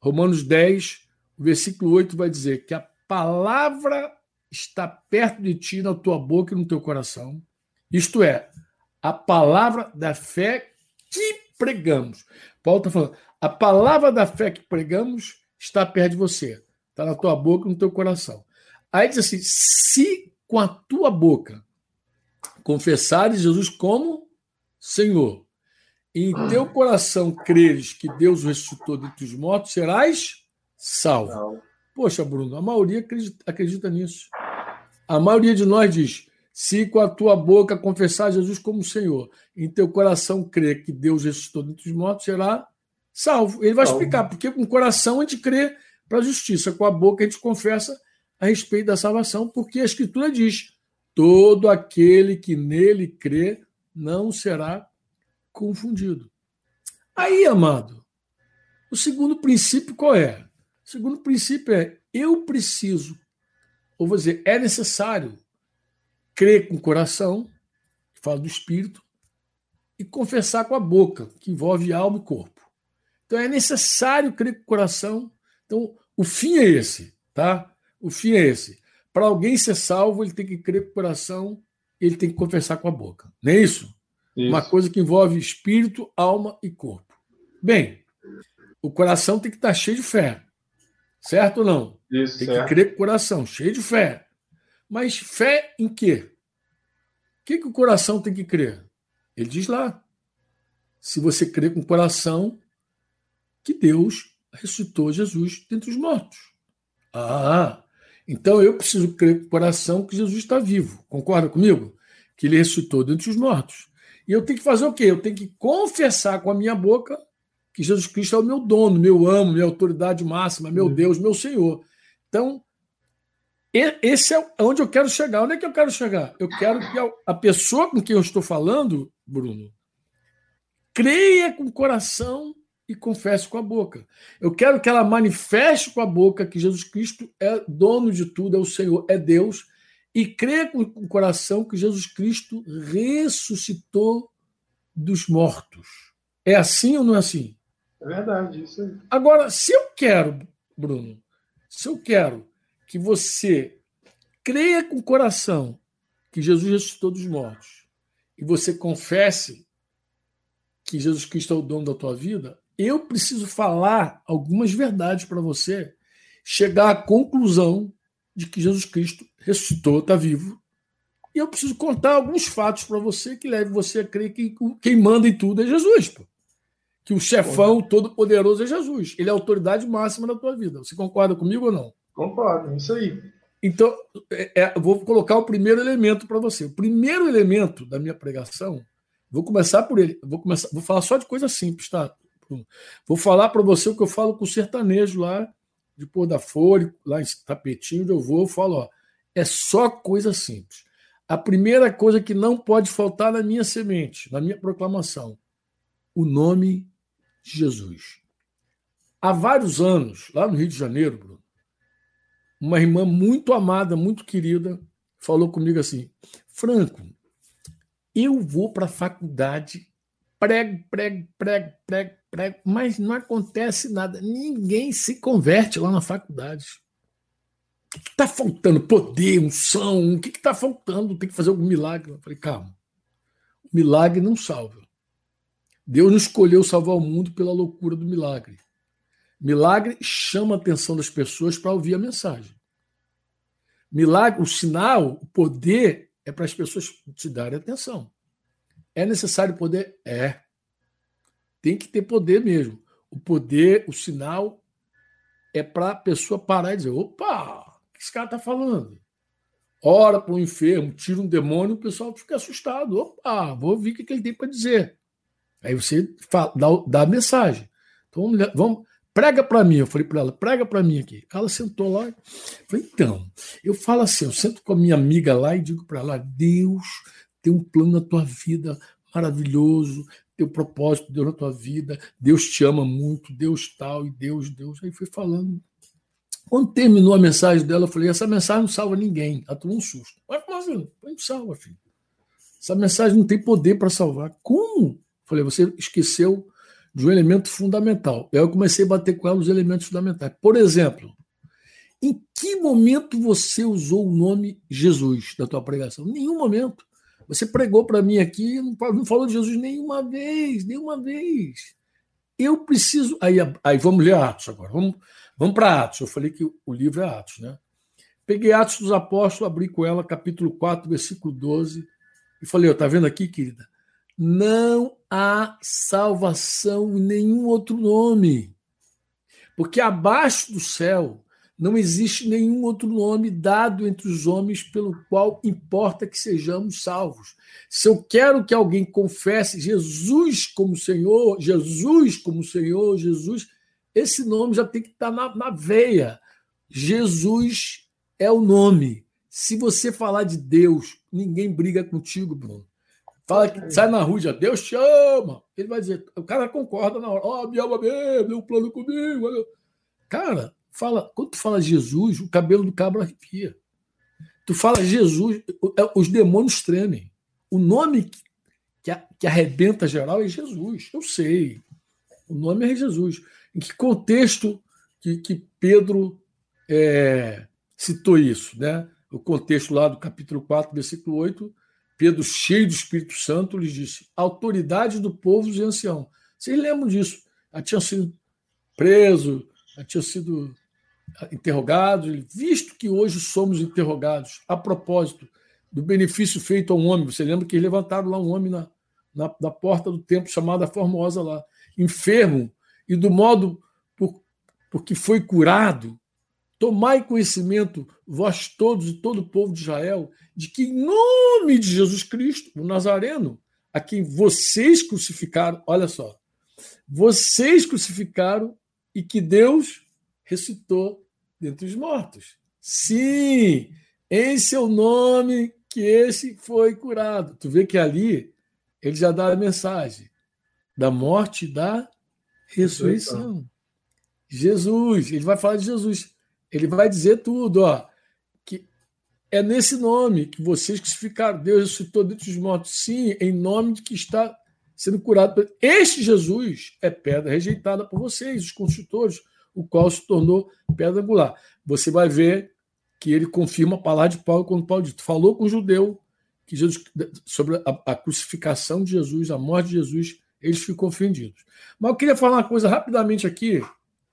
Romanos 10, o versículo 8 vai dizer que a palavra está perto de ti, na tua boca e no teu coração. Isto é, a palavra da fé que pregamos. Paulo está falando, a palavra da fé que pregamos está perto de você, está na tua boca e no teu coração. Aí diz assim: se com a tua boca confessares Jesus como Senhor, em teu coração creres que Deus ressuscitou dentre os mortos, serás salvo. Poxa, Bruno, a maioria acredita, acredita nisso. A maioria de nós diz: se com a tua boca confessar Jesus como Senhor, em teu coração crer que Deus ressuscitou dentre os mortos, será salvo. Ele vai salvo. explicar, porque com o coração a gente crê para a justiça, com a boca a gente confessa a respeito da salvação, porque a Escritura diz: todo aquele que nele crê não será confundido. Aí, amado, o segundo princípio qual é? O segundo princípio é: eu preciso ou vou dizer, é necessário crer com o coração, que fala do espírito, e confessar com a boca, que envolve alma e corpo. Então é necessário crer com o coração. Então, o fim é esse, tá? O fim é esse. Para alguém ser salvo, ele tem que crer com o coração, ele tem que confessar com a boca. Não é isso? isso. Uma coisa que envolve espírito, alma e corpo. Bem, o coração tem que estar cheio de fé. Certo ou não? Isso, Tem certo. que crer com o coração, cheio de fé. Mas fé em quê? O que, que o coração tem que crer? Ele diz lá. Se você crer com o coração que Deus ressuscitou Jesus dentre os mortos. Ah, então eu preciso crer com o coração que Jesus está vivo. Concorda comigo? Que ele ressuscitou dentre os mortos. E eu tenho que fazer o quê? Eu tenho que confessar com a minha boca que Jesus Cristo é o meu dono, meu amo, minha autoridade máxima, meu uhum. Deus, meu Senhor. Então, esse é onde eu quero chegar. Onde é que eu quero chegar? Eu quero que a pessoa com quem eu estou falando, Bruno, creia com o coração e confesse com a boca. Eu quero que ela manifeste com a boca que Jesus Cristo é dono de tudo, é o Senhor, é Deus, e creia com o coração que Jesus Cristo ressuscitou dos mortos. É assim ou não é assim? É verdade, isso aí. Agora, se eu quero, Bruno, se eu quero que você creia com o coração que Jesus ressuscitou dos mortos e você confesse que Jesus Cristo é o dono da tua vida, eu preciso falar algumas verdades para você chegar à conclusão de que Jesus Cristo ressuscitou, está vivo. E eu preciso contar alguns fatos para você que leve você a crer que quem manda em tudo é Jesus. Pô que o chefão todo-poderoso é Jesus. Ele é a autoridade máxima da tua vida. Você concorda comigo ou não? Concordo, é isso aí. Então, é, é, vou colocar o primeiro elemento para você. O primeiro elemento da minha pregação, vou começar por ele. Vou começar, vou falar só de coisa simples, tá? Vou falar para você o que eu falo com o sertanejo lá de Pôr da Folha, lá em Tapetinho, onde eu vou, eu falo, ó, é só coisa simples. A primeira coisa que não pode faltar na minha semente, na minha proclamação, o nome de Jesus. Há vários anos, lá no Rio de Janeiro, Bruno, uma irmã muito amada, muito querida, falou comigo assim: Franco, eu vou para a faculdade, prego, prego, prego, prego, prego, mas não acontece nada. Ninguém se converte lá na faculdade. O que está faltando? Poder, unção? O que está faltando? Tem que fazer algum milagre. Eu falei, calma. O milagre não salva. Deus não escolheu salvar o mundo pela loucura do milagre. Milagre chama a atenção das pessoas para ouvir a mensagem. Milagre, o sinal, o poder é para as pessoas te darem atenção. É necessário poder? É. Tem que ter poder mesmo. O poder, o sinal, é para a pessoa parar e dizer: opa, o que esse cara está falando? Ora para um enfermo, tira um demônio, o pessoal fica assustado. Opa, vou ouvir o que ele tem para dizer. Aí você fala, dá, dá a mensagem. Então vamos, prega para mim. Eu falei para ela, prega para mim aqui. Ela sentou lá. Eu falei, então, eu falo assim, eu sento com a minha amiga lá e digo para ela, Deus tem um plano na tua vida maravilhoso, teu propósito Deus na tua vida, Deus te ama muito, Deus tal, e Deus, Deus. Aí foi falando. Quando terminou a mensagem dela, eu falei: essa mensagem não salva ninguém. Ela tomou um susto. Mas como assim? Não salva, filho. Essa mensagem não tem poder para salvar. Como? Eu falei: você esqueceu de um elemento fundamental. Eu comecei a bater com ela os elementos fundamentais. Por exemplo, em que momento você usou o nome Jesus da tua pregação? Nenhum momento. Você pregou para mim aqui, não falou de Jesus nenhuma vez, nenhuma vez. Eu preciso. Aí, aí vamos ler Atos agora. Vamos, vamos para Atos. Eu falei que o livro é Atos, né? Peguei Atos dos Apóstolos, abri com ela, capítulo 4, versículo 12, e falei: está vendo aqui, querida? Não há salvação em nenhum outro nome. Porque abaixo do céu não existe nenhum outro nome dado entre os homens pelo qual importa que sejamos salvos. Se eu quero que alguém confesse Jesus como Senhor, Jesus como Senhor, Jesus, esse nome já tem que estar na, na veia. Jesus é o nome. Se você falar de Deus, ninguém briga contigo, Bruno. Fala que sai na rua, já Deus te ama. Ele vai dizer, o cara concorda na hora, ó, oh, me ama mesmo, um plano comigo. Cara, fala, quando tu fala Jesus, o cabelo do cabra arrepia. Tu fala Jesus, é, os demônios tremem. O nome que, que arrebenta geral é Jesus. Eu sei. O nome é Jesus. Em que contexto que, que Pedro é, citou isso? Né? O contexto lá do capítulo 4, versículo 8, Pedro, cheio do Espírito Santo, lhes disse: autoridade do povo e ancião. Vocês lembram disso? Já tinha sido preso, já tinha sido interrogados, visto que hoje somos interrogados a propósito do benefício feito a um homem. Você lembra que levantaram lá um homem na, na, na porta do templo, chamada Formosa lá, enfermo, e do modo por, por que foi curado, tomai conhecimento, vós todos e todo o povo de Israel, de que em nome de Jesus Cristo, o Nazareno, a quem vocês crucificaram, olha só, vocês crucificaram e que Deus ressuscitou dentre os mortos. Sim, em seu nome que esse foi curado. Tu vê que ali ele já dá a mensagem da morte e da ressurreição. Jesus, ele vai falar de Jesus. Ele vai dizer tudo, ó, que é nesse nome que vocês crucificaram. Deus ressuscitou dentre os mortos. Sim, em nome de que está sendo curado. Este Jesus é pedra rejeitada por vocês, os construtores o qual se tornou pedra angular. Você vai ver que ele confirma a palavra de Paulo quando Paulo diz, falou com o judeu que Jesus, sobre a, a, crucificação de Jesus, a morte de Jesus, eles ficam ofendidos. Mas eu queria falar uma coisa rapidamente aqui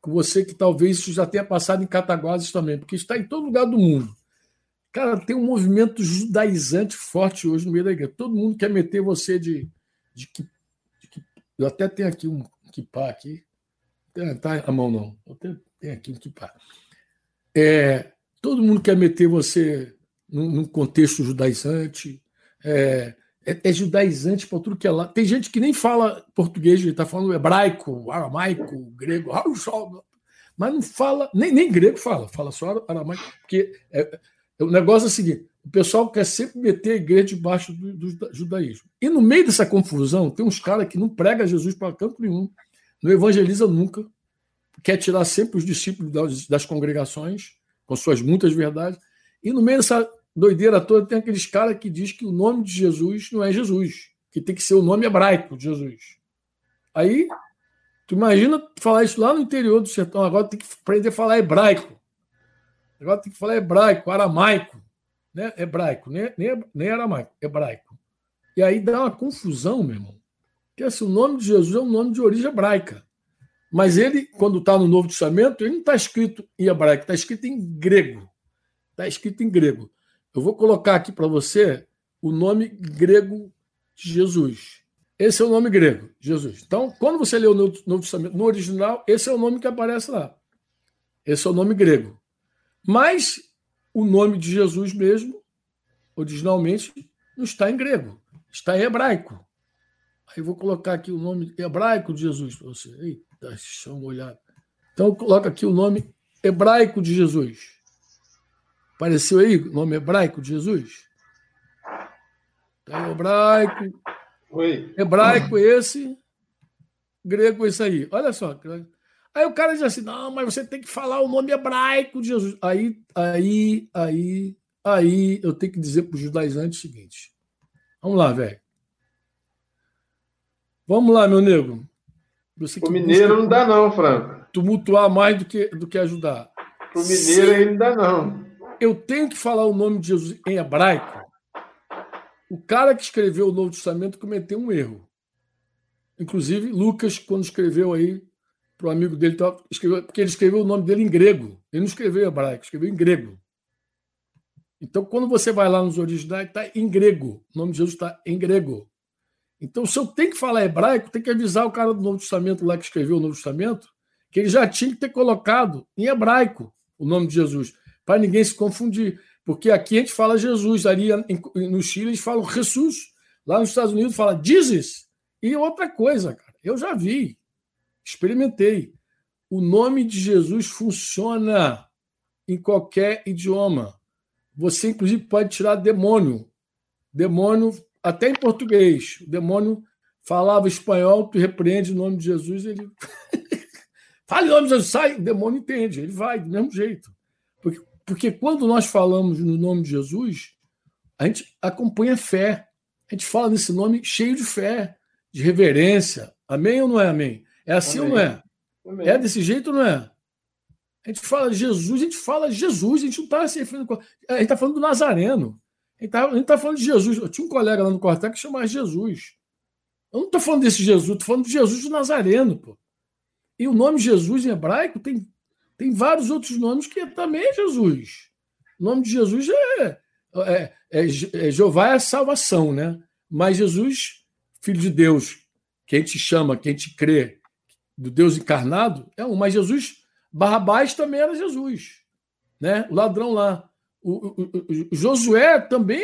com você que talvez isso já tenha passado em Cataguases também, porque está em todo lugar do mundo. Cara, tem um movimento judaizante forte hoje no meio da igreja. Todo mundo quer meter você de, de, de, eu até tenho aqui um kipá aqui. Tá a mão não. Tenho aqui um kipá. É, todo mundo quer meter você num, num contexto judaizante. É, é, é judaizante para tudo que é lá. Tem gente que nem fala português, ele está falando hebraico, aramaico, grego, mas não fala, nem, nem grego fala, fala só aramaico, porque é, é, o negócio é o seguinte: o pessoal quer sempre meter a igreja debaixo do, do judaísmo. E no meio dessa confusão, tem uns caras que não pregam Jesus para canto nenhum não evangeliza nunca, quer tirar sempre os discípulos das, congregações, com suas muitas verdades, e no meio dessa doideira toda tem aqueles caras que diz que o nome de Jesus não é Jesus, que tem que ser o nome hebraico de Jesus. Aí, tu imagina falar isso lá no interior do sertão, agora tem que aprender a falar hebraico. Agora tem que falar hebraico, aramaico, né? Hebraico, nem, nem, nem aramaico, hebraico. E aí dá uma confusão, meu irmão. Porque assim, o nome de Jesus é um nome de origem hebraica. Mas ele, quando está no Novo Testamento, ele não está escrito em hebraico, está escrito em grego. Está escrito em grego. Eu vou colocar aqui para você o nome grego de Jesus. Esse é o nome grego, Jesus. Então, quando você lê o Novo Testamento no original, esse é o nome que aparece lá. Esse é o nome grego. Mas o nome de Jesus mesmo, originalmente, não está em grego, está em hebraico. Aí vou colocar aqui o nome hebraico de Jesus para você. Eita, deixa eu olhar. Então, coloca aqui o nome hebraico de Jesus. Apareceu aí o nome hebraico de Jesus? Tá hebraico. Oi. Hebraico esse, grego esse aí. Olha só. Aí o cara diz assim: não, mas você tem que falar o nome hebraico de Jesus. Aí, aí, aí, aí eu tenho que dizer para os judaizantes o seguinte: vamos lá, velho. Vamos lá, meu nego. Você o mineiro não dá, não, Franco. Tumultuar mais do que, do que ajudar. O mineiro aí não dá, não. Eu tenho que falar o nome de Jesus em hebraico. O cara que escreveu o Novo Testamento cometeu um erro. Inclusive, Lucas, quando escreveu aí para o amigo dele, escreveu, porque ele escreveu o nome dele em grego. Ele não escreveu em hebraico, escreveu em grego. Então, quando você vai lá nos originais, está em grego. O nome de Jesus está em grego. Então, se eu tenho que falar hebraico, tem que avisar o cara do Novo Testamento lá que escreveu o Novo Testamento que ele já tinha que ter colocado em hebraico o nome de Jesus, para ninguém se confundir. Porque aqui a gente fala Jesus, ali no Chile eles falam Jesus, lá nos Estados Unidos fala Jesus. E outra coisa, cara, eu já vi, experimentei. O nome de Jesus funciona em qualquer idioma. Você, inclusive, pode tirar demônio. Demônio, até em português. O demônio falava espanhol, tu repreende o nome de Jesus, ele. Fale o nome de Jesus, sai, o demônio entende, ele vai do mesmo jeito. Porque, porque quando nós falamos no nome de Jesus, a gente acompanha fé. A gente fala nesse nome cheio de fé de reverência. Amém ou não é amém? É assim amém. ou não é? Amém. É desse jeito ou não é? A gente fala Jesus, a gente fala Jesus, a gente não está se referindo. A gente está falando do Nazareno. A gente tá falando de Jesus. Eu tinha um colega lá no Cortex que chamava Jesus. Eu não estou falando desse Jesus, estou falando de Jesus do Nazareno, pô. E o nome Jesus em hebraico tem, tem vários outros nomes que também é Jesus. O nome de Jesus é, é, é, é Jeová é salvação, né? Mas Jesus filho de Deus, que a gente chama, que a gente crê, do Deus encarnado, é um. Mas Jesus, Barrabás também era Jesus. Né? O ladrão lá. O, o, o Josué também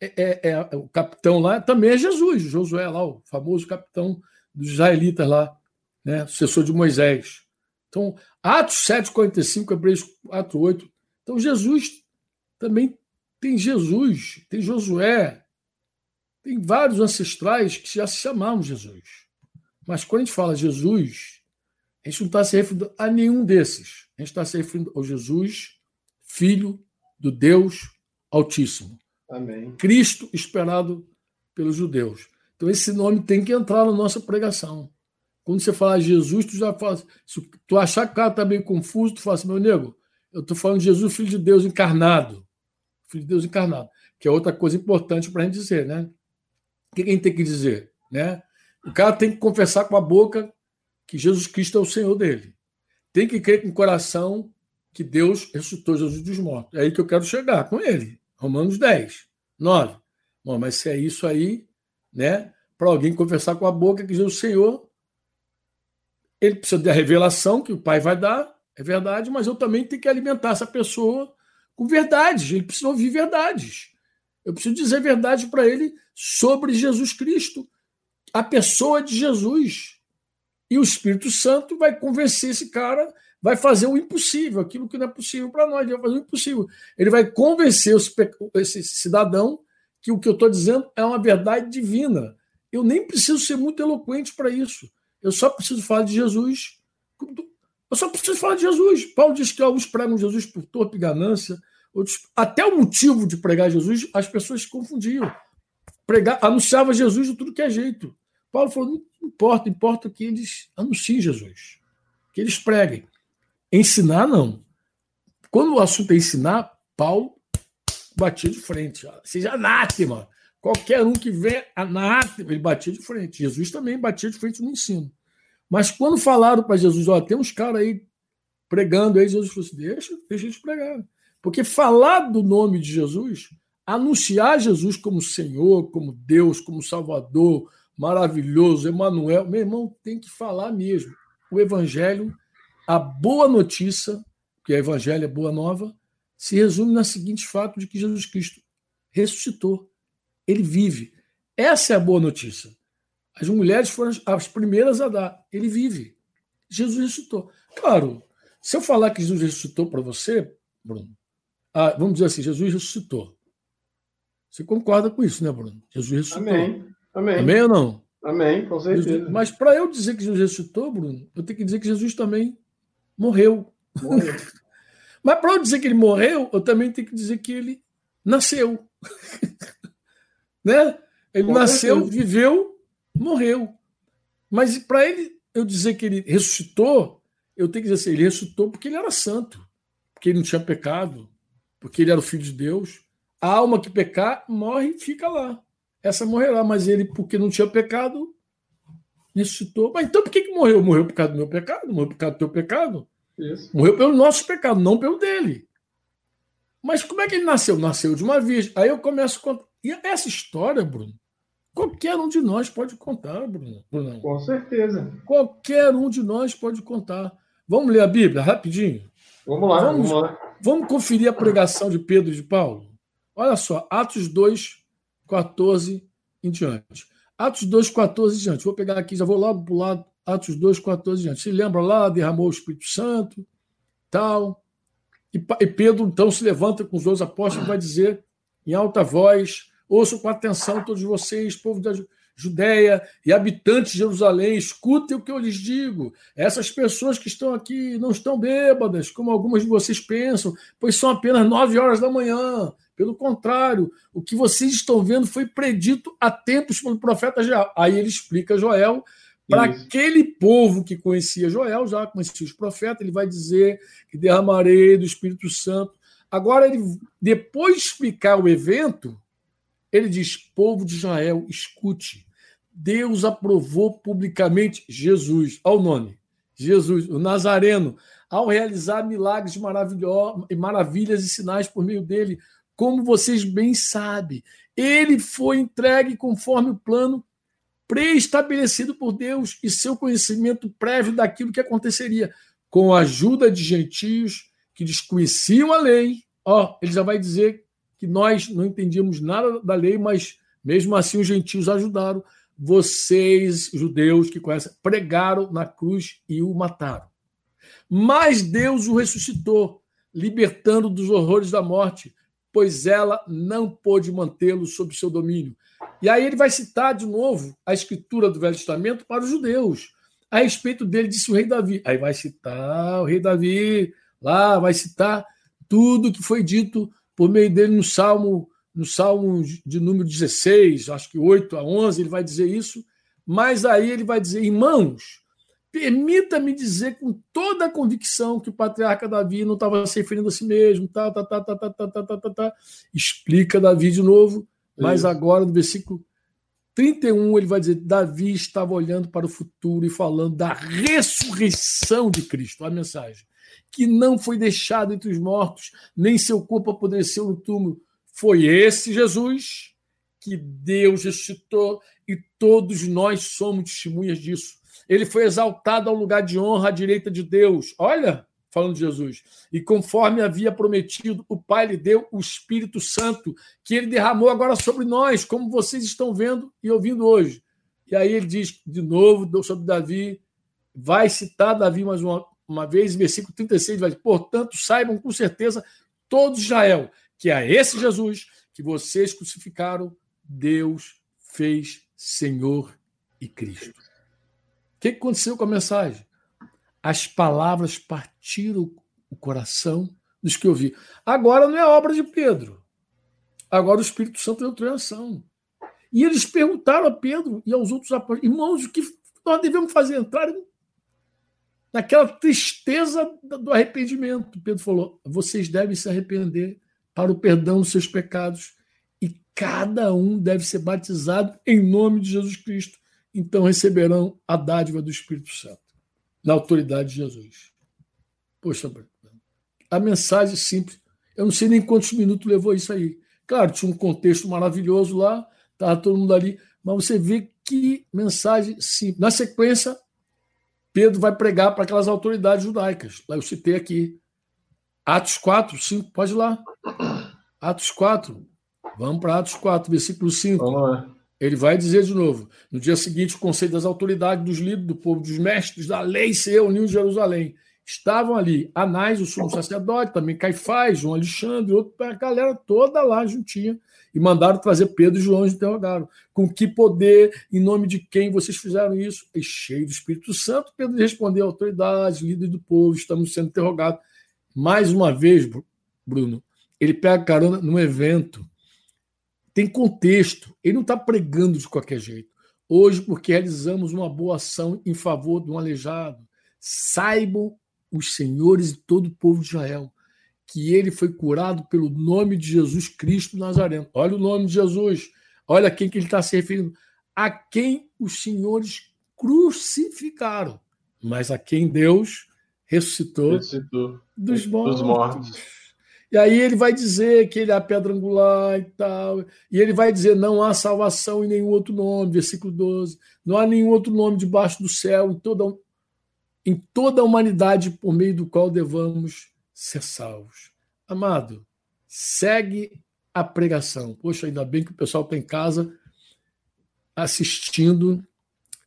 é, é, é, o capitão lá, também é Jesus. Josué lá, o famoso capitão dos israelitas lá, né? sucessor de Moisés. Então, Atos 7,45, Hebreus 4,8. Então, Jesus também tem Jesus, tem Josué, tem vários ancestrais que já se chamavam Jesus. Mas quando a gente fala Jesus, a gente não está se referindo a nenhum desses. A gente está se referindo ao Jesus, Filho do Deus Altíssimo. Amém. Cristo esperado pelos judeus. Então esse nome tem que entrar na nossa pregação. Quando você fala Jesus, tu já fala. Se tu achar que o cara está meio confuso, tu fala assim, meu nego, eu estou falando de Jesus, Filho de Deus encarnado. Filho de Deus encarnado. Que é outra coisa importante para a gente dizer, né? O que a gente tem que dizer? Né? O cara tem que confessar com a boca que Jesus Cristo é o Senhor dele. Tem que crer com o coração que Deus ressuscitou Jesus dos mortos. É aí que eu quero chegar com ele. Romanos 10, 9. Bom, mas se é isso aí, né? Para alguém confessar com a boca que é o Senhor, ele precisa da revelação que o Pai vai dar, é verdade, mas eu também tenho que alimentar essa pessoa com verdades. Ele precisa ouvir verdades. Eu preciso dizer verdade para ele sobre Jesus Cristo, a pessoa de Jesus. E o Espírito Santo vai convencer esse cara, vai fazer o impossível, aquilo que não é possível para nós, ele vai fazer o impossível. Ele vai convencer esse cidadão que o que eu estou dizendo é uma verdade divina. Eu nem preciso ser muito eloquente para isso. Eu só preciso falar de Jesus. Eu só preciso falar de Jesus. Paulo diz que alguns pregam Jesus por torpe ganância, até o motivo de pregar Jesus, as pessoas se confundiam. Pregar, anunciava Jesus de tudo que é jeito. Paulo falou: não importa, importa que eles anunciem Jesus, que eles preguem. Ensinar, não. Quando o assunto é ensinar, Paulo batia de frente. Seja anátema. Qualquer um que vê anátema, ele batia de frente. Jesus também batia de frente no ensino. Mas quando falaram para Jesus, ó, tem uns caras aí pregando aí, Jesus falou assim: deixa, deixa eles pregar. Porque falar do nome de Jesus, anunciar Jesus como Senhor, como Deus, como Salvador, maravilhoso, Emanuel, meu irmão, tem que falar mesmo. O Evangelho, a boa notícia, que o Evangelho é boa nova, se resume no seguinte fato de que Jesus Cristo ressuscitou. Ele vive. Essa é a boa notícia. As mulheres foram as primeiras a dar. Ele vive. Jesus ressuscitou. Claro, se eu falar que Jesus ressuscitou para você, Bruno, ah, vamos dizer assim, Jesus ressuscitou. Você concorda com isso, né, Bruno? Jesus ressuscitou. Amém. Amém. Amém ou não? Amém, com certeza. Jesus, mas para eu dizer que Jesus ressuscitou, Bruno, eu tenho que dizer que Jesus também morreu. morreu. mas para eu dizer que ele morreu, eu também tenho que dizer que ele nasceu. né? Ele com nasceu, certeza. viveu, morreu. Mas para ele eu dizer que ele ressuscitou, eu tenho que dizer assim, ele ressuscitou porque ele era santo, porque ele não tinha pecado, porque ele era o filho de Deus. A alma que pecar morre e fica lá. Essa morrerá, mas ele, porque não tinha pecado, ressuscitou. Mas então por que, que morreu? Morreu por causa do meu pecado? Morreu por causa do teu pecado? Isso. Morreu pelo nosso pecado, não pelo dele. Mas como é que ele nasceu? Nasceu de uma virgem. Aí eu começo a contar. E essa história, Bruno, qualquer um de nós pode contar, Bruno. Bruno. Com certeza. Qualquer um de nós pode contar. Vamos ler a Bíblia rapidinho? Vamos lá, vamos, vamos lá. Vamos conferir a pregação de Pedro e de Paulo? Olha só, Atos 2, 14 em diante. Atos 2, 14 em diante. Vou pegar aqui, já vou lá para o lado, Atos 2, 14 em diante. Se lembra lá, derramou o Espírito Santo, tal. E, e Pedro então se levanta com os outros apóstolos e vai dizer em alta voz: ouçam com atenção todos vocês, povo da Judéia e habitantes de Jerusalém, escutem o que eu lhes digo. Essas pessoas que estão aqui não estão bêbadas, como algumas de vocês pensam, pois são apenas nove horas da manhã. Pelo contrário, o que vocês estão vendo foi predito há tempos pelo profeta Joel. Aí ele explica Joel para aquele povo que conhecia Joel, já conhecia os profetas, ele vai dizer que derramarei do Espírito Santo. Agora, ele, depois de explicar o evento, ele diz: povo de Israel, escute. Deus aprovou publicamente Jesus, ao nome, Jesus, o Nazareno, ao realizar milagres e maravilhas e sinais por meio dele, como vocês bem sabem. Ele foi entregue conforme o plano pré-estabelecido por Deus e seu conhecimento prévio daquilo que aconteceria, com a ajuda de gentios que desconheciam a lei. Ó, ele já vai dizer que nós não entendíamos nada da lei, mas mesmo assim os gentios ajudaram vocês, judeus que conhecem, pregaram na cruz e o mataram. Mas Deus o ressuscitou, libertando dos horrores da morte, pois ela não pôde mantê-lo sob seu domínio. E aí ele vai citar de novo a escritura do Velho Testamento para os judeus. A respeito dele, disse o rei Davi. Aí vai citar o rei Davi, lá vai citar tudo que foi dito por meio dele no Salmo no Salmo de número 16, acho que 8 a 11, ele vai dizer isso, mas aí ele vai dizer: irmãos, permita-me dizer com toda a convicção que o patriarca Davi não estava se referindo a si mesmo, tá, tá, tá, tá, tá, tá, tá, tá, tá, tá. explica Davi de novo, mas agora no versículo 31 ele vai dizer: Davi estava olhando para o futuro e falando da ressurreição de Cristo, a mensagem, que não foi deixado entre os mortos, nem seu corpo apodreceu no túmulo foi esse Jesus que Deus ressuscitou e todos nós somos testemunhas disso. Ele foi exaltado ao lugar de honra à direita de Deus. Olha, falando de Jesus. E conforme havia prometido, o Pai lhe deu o Espírito Santo, que ele derramou agora sobre nós, como vocês estão vendo e ouvindo hoje. E aí ele diz de novo sobre Davi, vai citar Davi mais uma, uma vez, versículo 36, vai dizer, portanto, saibam com certeza todo Israel que a esse Jesus que vocês crucificaram, Deus fez Senhor e Cristo. O que aconteceu com a mensagem? As palavras partiram o coração dos que ouviram. Agora não é obra de Pedro. Agora o Espírito Santo deu transação. E eles perguntaram a Pedro e aos outros apóstolos, irmãos, o que nós devemos fazer? Entrar naquela tristeza do arrependimento. Pedro falou: vocês devem se arrepender para o perdão dos seus pecados e cada um deve ser batizado em nome de Jesus Cristo. Então receberão a dádiva do Espírito Santo, na autoridade de Jesus. Poxa, a mensagem simples. Eu não sei nem quantos minutos levou isso aí. Claro, tinha um contexto maravilhoso lá, estava todo mundo ali, mas você vê que mensagem simples. Na sequência, Pedro vai pregar para aquelas autoridades judaicas. Lá eu citei aqui. Atos 4, 5, pode ir lá. Atos 4. Vamos para Atos 4, versículo 5. Ele vai dizer de novo: No dia seguinte, o conselho das autoridades, dos líderes, do povo, dos mestres da lei se reuniu em Jerusalém. Estavam ali Anás, o sumo sacerdote, também Caifás, João Alexandre, outra, a galera toda lá juntinha. E mandaram trazer Pedro e João e interrogaram. Com que poder, em nome de quem vocês fizeram isso? E cheio do Espírito Santo, Pedro respondeu: autoridades, líderes do povo, estamos sendo interrogados. Mais uma vez, Bruno, ele pega carona num evento. Tem contexto. Ele não está pregando de qualquer jeito. Hoje, porque realizamos uma boa ação em favor de um aleijado, saibam os senhores e todo o povo de Israel que ele foi curado pelo nome de Jesus Cristo Nazareno. Olha o nome de Jesus. Olha a quem que ele está se referindo. A quem os senhores crucificaram, mas a quem Deus ressuscitou, ressuscitou. Dos, mortos. dos mortos. E aí ele vai dizer que ele é a pedra angular e tal. E ele vai dizer: não há salvação em nenhum outro nome, versículo 12. Não há nenhum outro nome debaixo do céu em toda, em toda a humanidade por meio do qual devamos ser salvos. Amado, segue a pregação. Poxa, ainda bem que o pessoal está em casa assistindo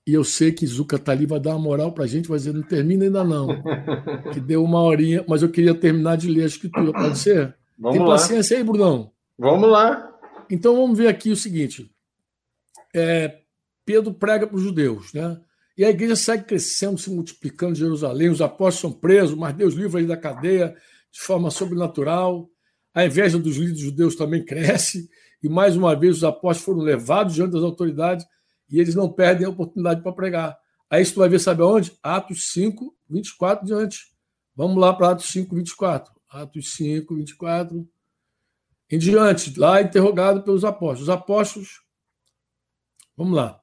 e eu sei que Zuca tá ali, vai dar uma moral para a gente, vai dizer, não termina ainda não. Que deu uma horinha, mas eu queria terminar de ler a escritura, pode ser? Vamos Tem lá. paciência aí, Brunão? Vamos lá. Então vamos ver aqui o seguinte. É, Pedro prega para os judeus, né? E a igreja segue crescendo, se multiplicando em Jerusalém, os apóstolos são presos, mas Deus livra eles da cadeia de forma sobrenatural. A inveja dos líderes judeus também cresce, e mais uma vez os apóstolos foram levados diante das autoridades e eles não perdem a oportunidade para pregar. Aí tu vai ver, sabe aonde? Atos 5, 24 diante. Vamos lá para Atos 5, 24. Atos 5, 24. Em diante, lá interrogado pelos apóstolos. Os apóstolos, vamos lá.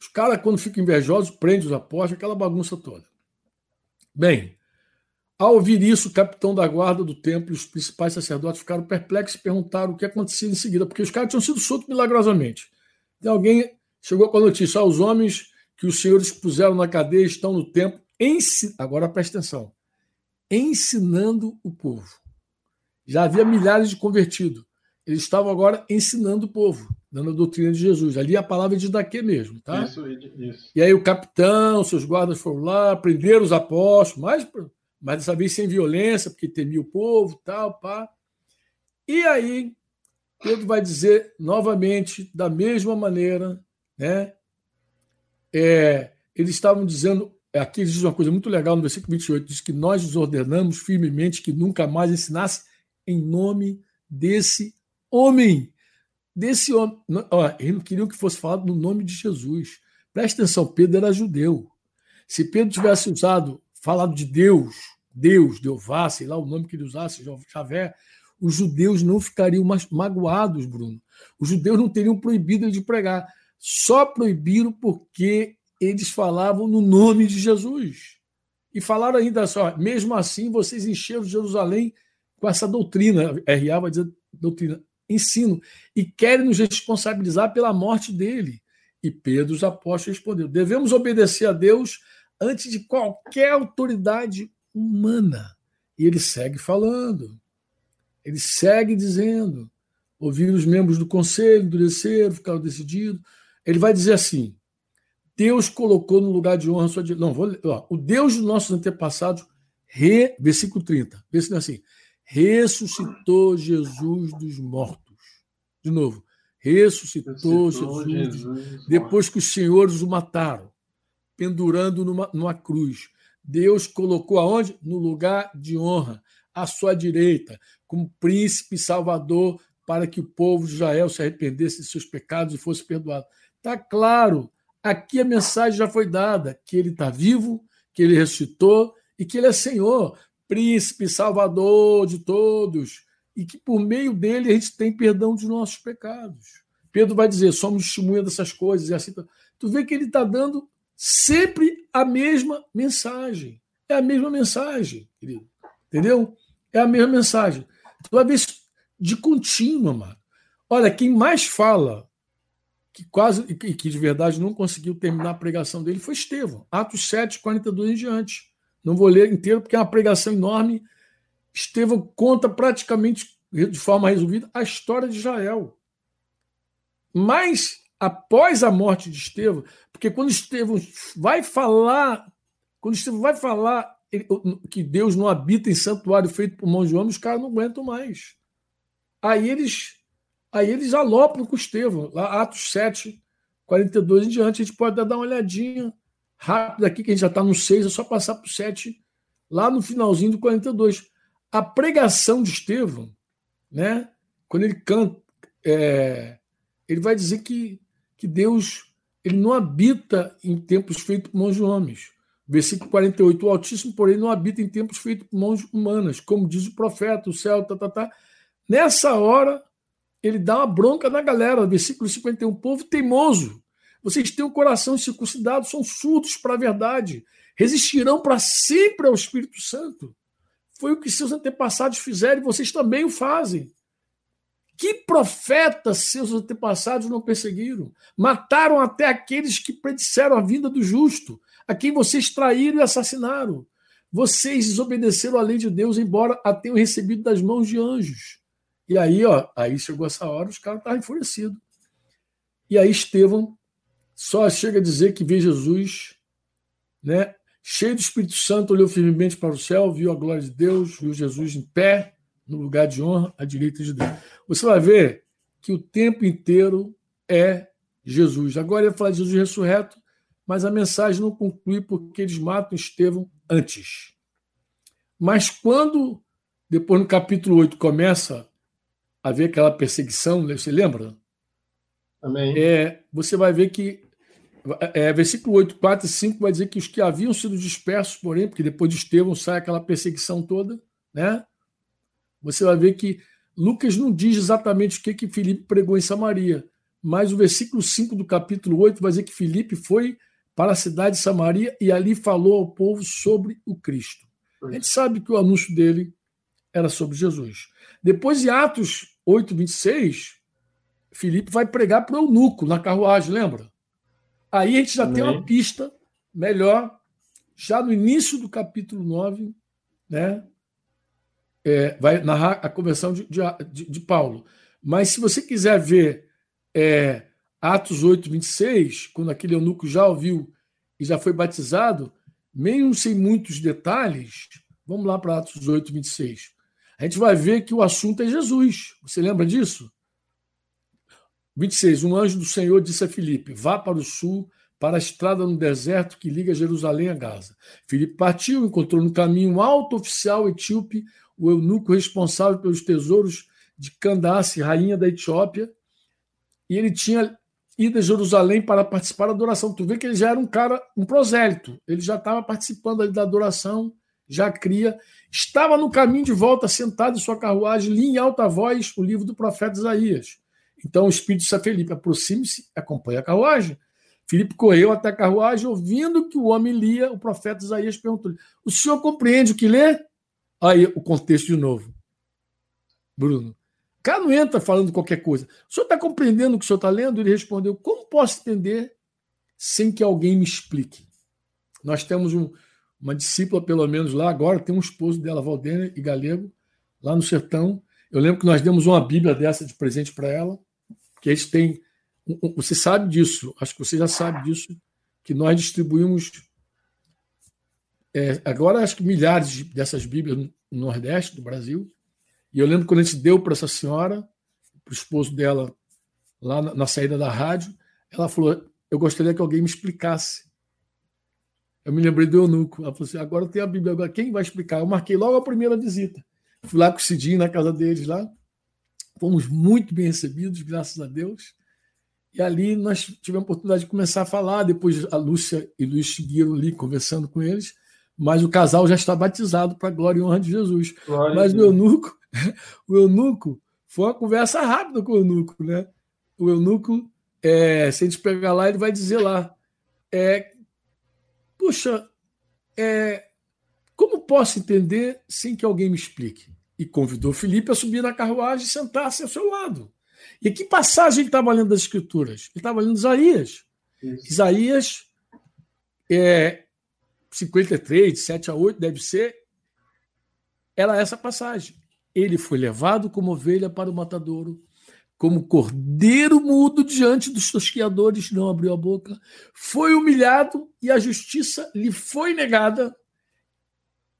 Os caras, quando ficam invejosos, prendem os apóstolos, aquela bagunça toda. Bem, ao ouvir isso, o capitão da guarda do templo e os principais sacerdotes ficaram perplexos e perguntaram o que acontecia em seguida, porque os caras tinham sido soltos milagrosamente. E alguém chegou com a notícia: ah, os homens que os senhores puseram na cadeia estão no templo, ensin... agora presta atenção, ensinando o povo. Já havia milhares de convertidos. Eles estavam agora ensinando o povo dando a doutrina de Jesus. Ali a palavra é de daqui mesmo, tá? Isso, isso. E aí o capitão, seus guardas foram lá, prenderam os apóstolos, mas, mas dessa vez sem violência, porque temia o povo, tal, pá. E aí Pedro vai dizer novamente, da mesma maneira, né? É, eles estavam dizendo, aqui ele diz uma coisa muito legal no versículo 28, diz que nós nos ordenamos firmemente que nunca mais ensinasse em nome desse homem desse homem. Ó, eles não queriam que fosse falado no nome de Jesus. Presta atenção, Pedro era judeu. Se Pedro tivesse usado, falado de Deus, Deus, Deová, sei lá o nome que ele usasse, Javé, os judeus não ficariam magoados, Bruno. Os judeus não teriam proibido ele de pregar. Só proibiram porque eles falavam no nome de Jesus. E falaram ainda só, mesmo assim, vocês encheram Jerusalém com essa doutrina. R.A. vai dizer doutrina ensino e querem nos responsabilizar pela morte dele. E Pedro, os apóstolos, respondeu: devemos obedecer a Deus antes de qualquer autoridade humana. E ele segue falando, ele segue dizendo. Ouvir os membros do conselho, endureceram, ficaram decididos. Ele vai dizer assim: Deus colocou no lugar de honra sua. Não, vou, ó, o Deus dos nossos antepassados, re, versículo 30, versículo assim: ressuscitou Jesus dos mortos. De novo, ressuscitou, ressuscitou Jesus, Jesus, depois que os senhores o mataram, pendurando numa, numa cruz. Deus colocou aonde? No lugar de honra, à sua direita, como príncipe salvador, para que o povo de Israel se arrependesse de seus pecados e fosse perdoado. Está claro, aqui a mensagem já foi dada: que ele está vivo, que ele ressuscitou e que ele é Senhor príncipe, salvador de todos, e que por meio dele a gente tem perdão dos nossos pecados. Pedro vai dizer: somos testemunha dessas coisas, e assim. Tu vê que ele está dando sempre a mesma mensagem. É a mesma mensagem, querido. Entendeu? É a mesma mensagem. Tu isso de contínuo, mano. Olha, quem mais fala que quase e que de verdade não conseguiu terminar a pregação dele foi Estevão. Atos 7, 42 em diante. Não vou ler inteiro, porque é uma pregação enorme. Estevão conta praticamente de forma resumida a história de Israel. Mas após a morte de Estevão, porque quando Estevão vai falar Quando Estevão vai falar que Deus não habita em santuário feito por mãos de homens, os caras não aguentam mais. Aí eles aí eles alopram com Estevão, lá Atos 7, 42 em diante. A gente pode dar uma olhadinha rápida aqui, que a gente já está no 6, é só passar para o 7, lá no finalzinho do 42. A pregação de Estevão, né, quando ele canta, é, ele vai dizer que, que Deus ele não habita em templos feitos por mãos de homens. Versículo 48, o Altíssimo, porém, não habita em templos feitos por mãos humanas, como diz o profeta, o céu, tá, tá, tá. Nessa hora, ele dá uma bronca na galera. Versículo 51, povo teimoso, vocês têm o um coração circuncidado, são surdos para a verdade, resistirão para sempre ao Espírito Santo. Foi o que seus antepassados fizeram e vocês também o fazem. Que profetas seus antepassados não perseguiram? Mataram até aqueles que predisseram a vinda do justo, a quem vocês traíram e assassinaram. Vocês desobedeceram a lei de Deus, embora a tenham recebido das mãos de anjos. E aí, ó, aí chegou essa hora, os caras estavam enfurecidos. E aí Estevão só chega a dizer que vê Jesus, né, cheio do Espírito Santo, olhou firmemente para o céu, viu a glória de Deus, viu Jesus em pé, no lugar de honra, à direita de Deus. Você vai ver que o tempo inteiro é Jesus. Agora ia falar de Jesus ressurreto, mas a mensagem não conclui porque eles matam Estevão antes. Mas quando, depois no capítulo 8, começa a ver aquela perseguição, você lembra? Amém. É, você vai ver que é, versículo 8, 4 e 5 vai dizer que os que haviam sido dispersos, porém, porque depois de Estevão sai aquela perseguição toda, né? Você vai ver que Lucas não diz exatamente o que, que Filipe pregou em Samaria, mas o versículo 5 do capítulo 8 vai dizer que Filipe foi para a cidade de Samaria e ali falou ao povo sobre o Cristo. A gente sabe que o anúncio dele era sobre Jesus. Depois de Atos 8, 26, Filipe vai pregar para o eunuco na carruagem, lembra? Aí a gente já tem uma pista melhor, já no início do capítulo 9, né? É, vai narrar a conversão de, de, de, Paulo. Mas se você quiser ver é, Atos 8, 26, quando aquele eunuco já ouviu e já foi batizado, mesmo sem muitos detalhes, vamos lá para Atos 8, 26. A gente vai ver que o assunto é Jesus. Você lembra disso? 26. Um anjo do Senhor disse a Filipe: Vá para o sul, para a estrada no deserto que liga Jerusalém a Gaza. Filipe partiu, encontrou no caminho um alto oficial etíope, o eunuco responsável pelos tesouros de Candace, rainha da Etiópia, e ele tinha ido a Jerusalém para participar da adoração. Tu vê que ele já era um cara, um prosélito, ele já estava participando ali da adoração, já cria, estava no caminho de volta, sentado em sua carruagem, li em alta voz o livro do profeta Isaías. Então o Espírito disse a Felipe: aproxime-se, acompanhe a carruagem. Filipe correu até a carruagem, ouvindo que o homem lia, o profeta Isaías perguntou: O senhor compreende o que lê? Aí o contexto de novo. Bruno. O cara não entra falando qualquer coisa. O senhor está compreendendo o que o senhor está lendo? Ele respondeu: Como posso entender sem que alguém me explique? Nós temos um, uma discípula, pelo menos lá, agora tem um esposo dela, Valdênia e Galego, lá no sertão. Eu lembro que nós demos uma Bíblia dessa de presente para ela que eles têm. Você sabe disso, acho que você já sabe disso, que nós distribuímos é, agora acho que milhares dessas Bíblias no Nordeste do Brasil. E eu lembro quando a gente deu para essa senhora, para o esposo dela, lá na, na, saída da rádio, ela falou: Eu gostaria que alguém me explicasse. Eu me lembrei do eunuco. Ela falou assim: Agora tem a Bíblia, agora quem vai explicar? Eu marquei logo a primeira visita. Fui lá com o Cidinho na casa deles lá. Fomos muito bem recebidos, graças a Deus. E ali nós tivemos a oportunidade de começar a falar. Depois a Lúcia e Luiz seguiram ali conversando com eles. Mas o casal já está batizado para a glória e honra de Jesus. Glória mas o eunuco, o eunuco foi uma conversa rápida com o eunuco, né? O eunuco, é, se a gente pegar lá, ele vai dizer lá: é, Puxa, é, como posso entender sem que alguém me explique? e convidou Felipe a subir na carruagem e sentar-se ao seu lado. E que passagem ele estava lendo das Escrituras? Ele estava lendo Isaías. Isso. Isaías é, 53, de 7 a 8, deve ser. Era essa passagem. Ele foi levado como ovelha para o matadouro, como cordeiro mudo diante dos tosquiadores, não abriu a boca, foi humilhado e a justiça lhe foi negada.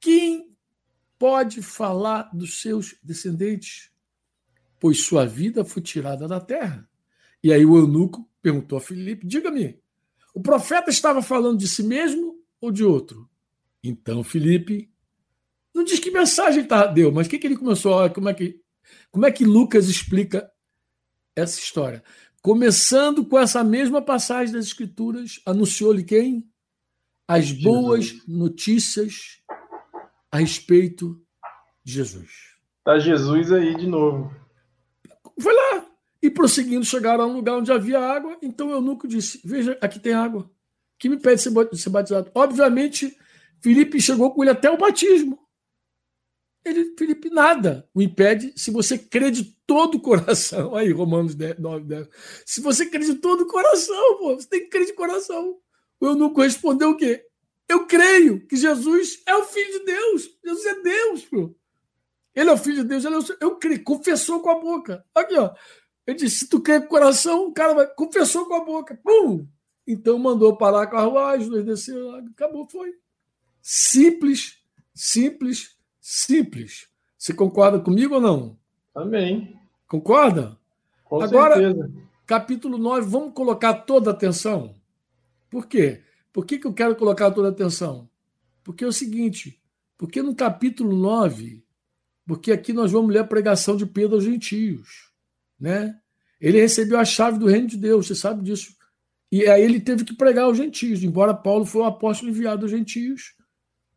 Quem pode falar dos seus descendentes? Pois sua vida foi tirada da terra. E aí o eunuco perguntou a Filipe: Diga-me, o profeta estava falando de si mesmo ou de outro? Então Filipe não diz que mensagem tá, deu, mas o que, que ele começou? Como é que, como é que Lucas explica essa história? Começando com essa mesma passagem das Escrituras, anunciou-lhe quem? As boas notícias a respeito de Jesus. Tá Jesus aí de novo. Foi lá. E prosseguindo, chegaram a um lugar onde havia água. Então eu nunca disse: Veja, aqui tem água. Que me pede ser batizado? Obviamente, Felipe chegou com ele até o batismo. Ele, Felipe, nada o impede se você crê de todo o coração. Aí, Romanos 10, 9, 10. Se você crê de todo o coração, pô, você tem que crer de coração. O eunuco respondeu o quê? Eu creio que Jesus é o Filho de Deus. Jesus é Deus, pô. Ele é o Filho de Deus. Ele é o... Eu creio. Confessou com a boca. Aqui, ó. Ele disse: se tu crê com o coração, o cara vai. Confessou com a boca. Pum! Então mandou parar a carruagem, dois desceu, acabou, foi. Simples, simples, simples. Você concorda comigo ou não? Amém. Concorda? Com Agora, certeza. capítulo 9, vamos colocar toda a atenção. Por quê? Por que, que eu quero colocar toda a atenção? Porque é o seguinte, porque no capítulo 9, porque aqui nós vamos ler a pregação de Pedro aos gentios, né? Ele recebeu a chave do reino de Deus, você sabe disso. E aí ele teve que pregar aos gentios, embora Paulo foi o apóstolo enviado aos gentios,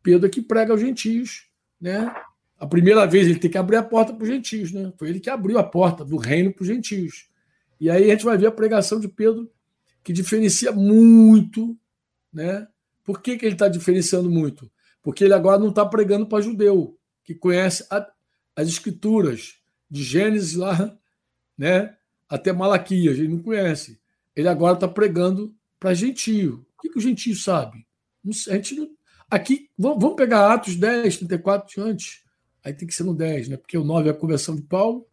Pedro é que prega aos gentios né? A primeira vez ele tem que abrir a porta para os gentios, né? Foi ele que abriu a porta do reino para os gentios. E aí a gente vai ver a pregação de Pedro, que diferencia muito, né? Por que, que ele está diferenciando muito? Porque ele agora não está pregando para judeu, que conhece a, as escrituras, de Gênesis lá, né? Até Malaquias, ele não conhece. Ele agora está pregando para gentio. O que, que o gentio sabe? A gente não, Aqui, vamos pegar Atos 10, 34 antes. Aí tem que ser no 10, né? Porque o 9 é a conversão de Paulo.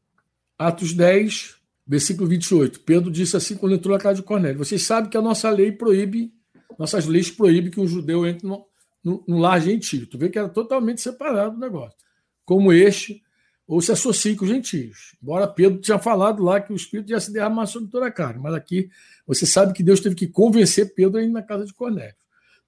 Atos 10, versículo 28. Pedro disse assim quando entrou na casa de Cornélio: Vocês sabem que a nossa lei proíbe, nossas leis proíbem que um judeu entre no, no, no lar gentil. Tu vê que era totalmente separado o negócio. Como este, ou se associe com os gentios. Embora Pedro tinha falado lá que o Espírito ia se derramar sobre toda a carne. Mas aqui você sabe que Deus teve que convencer Pedro a ir na casa de Cornélio.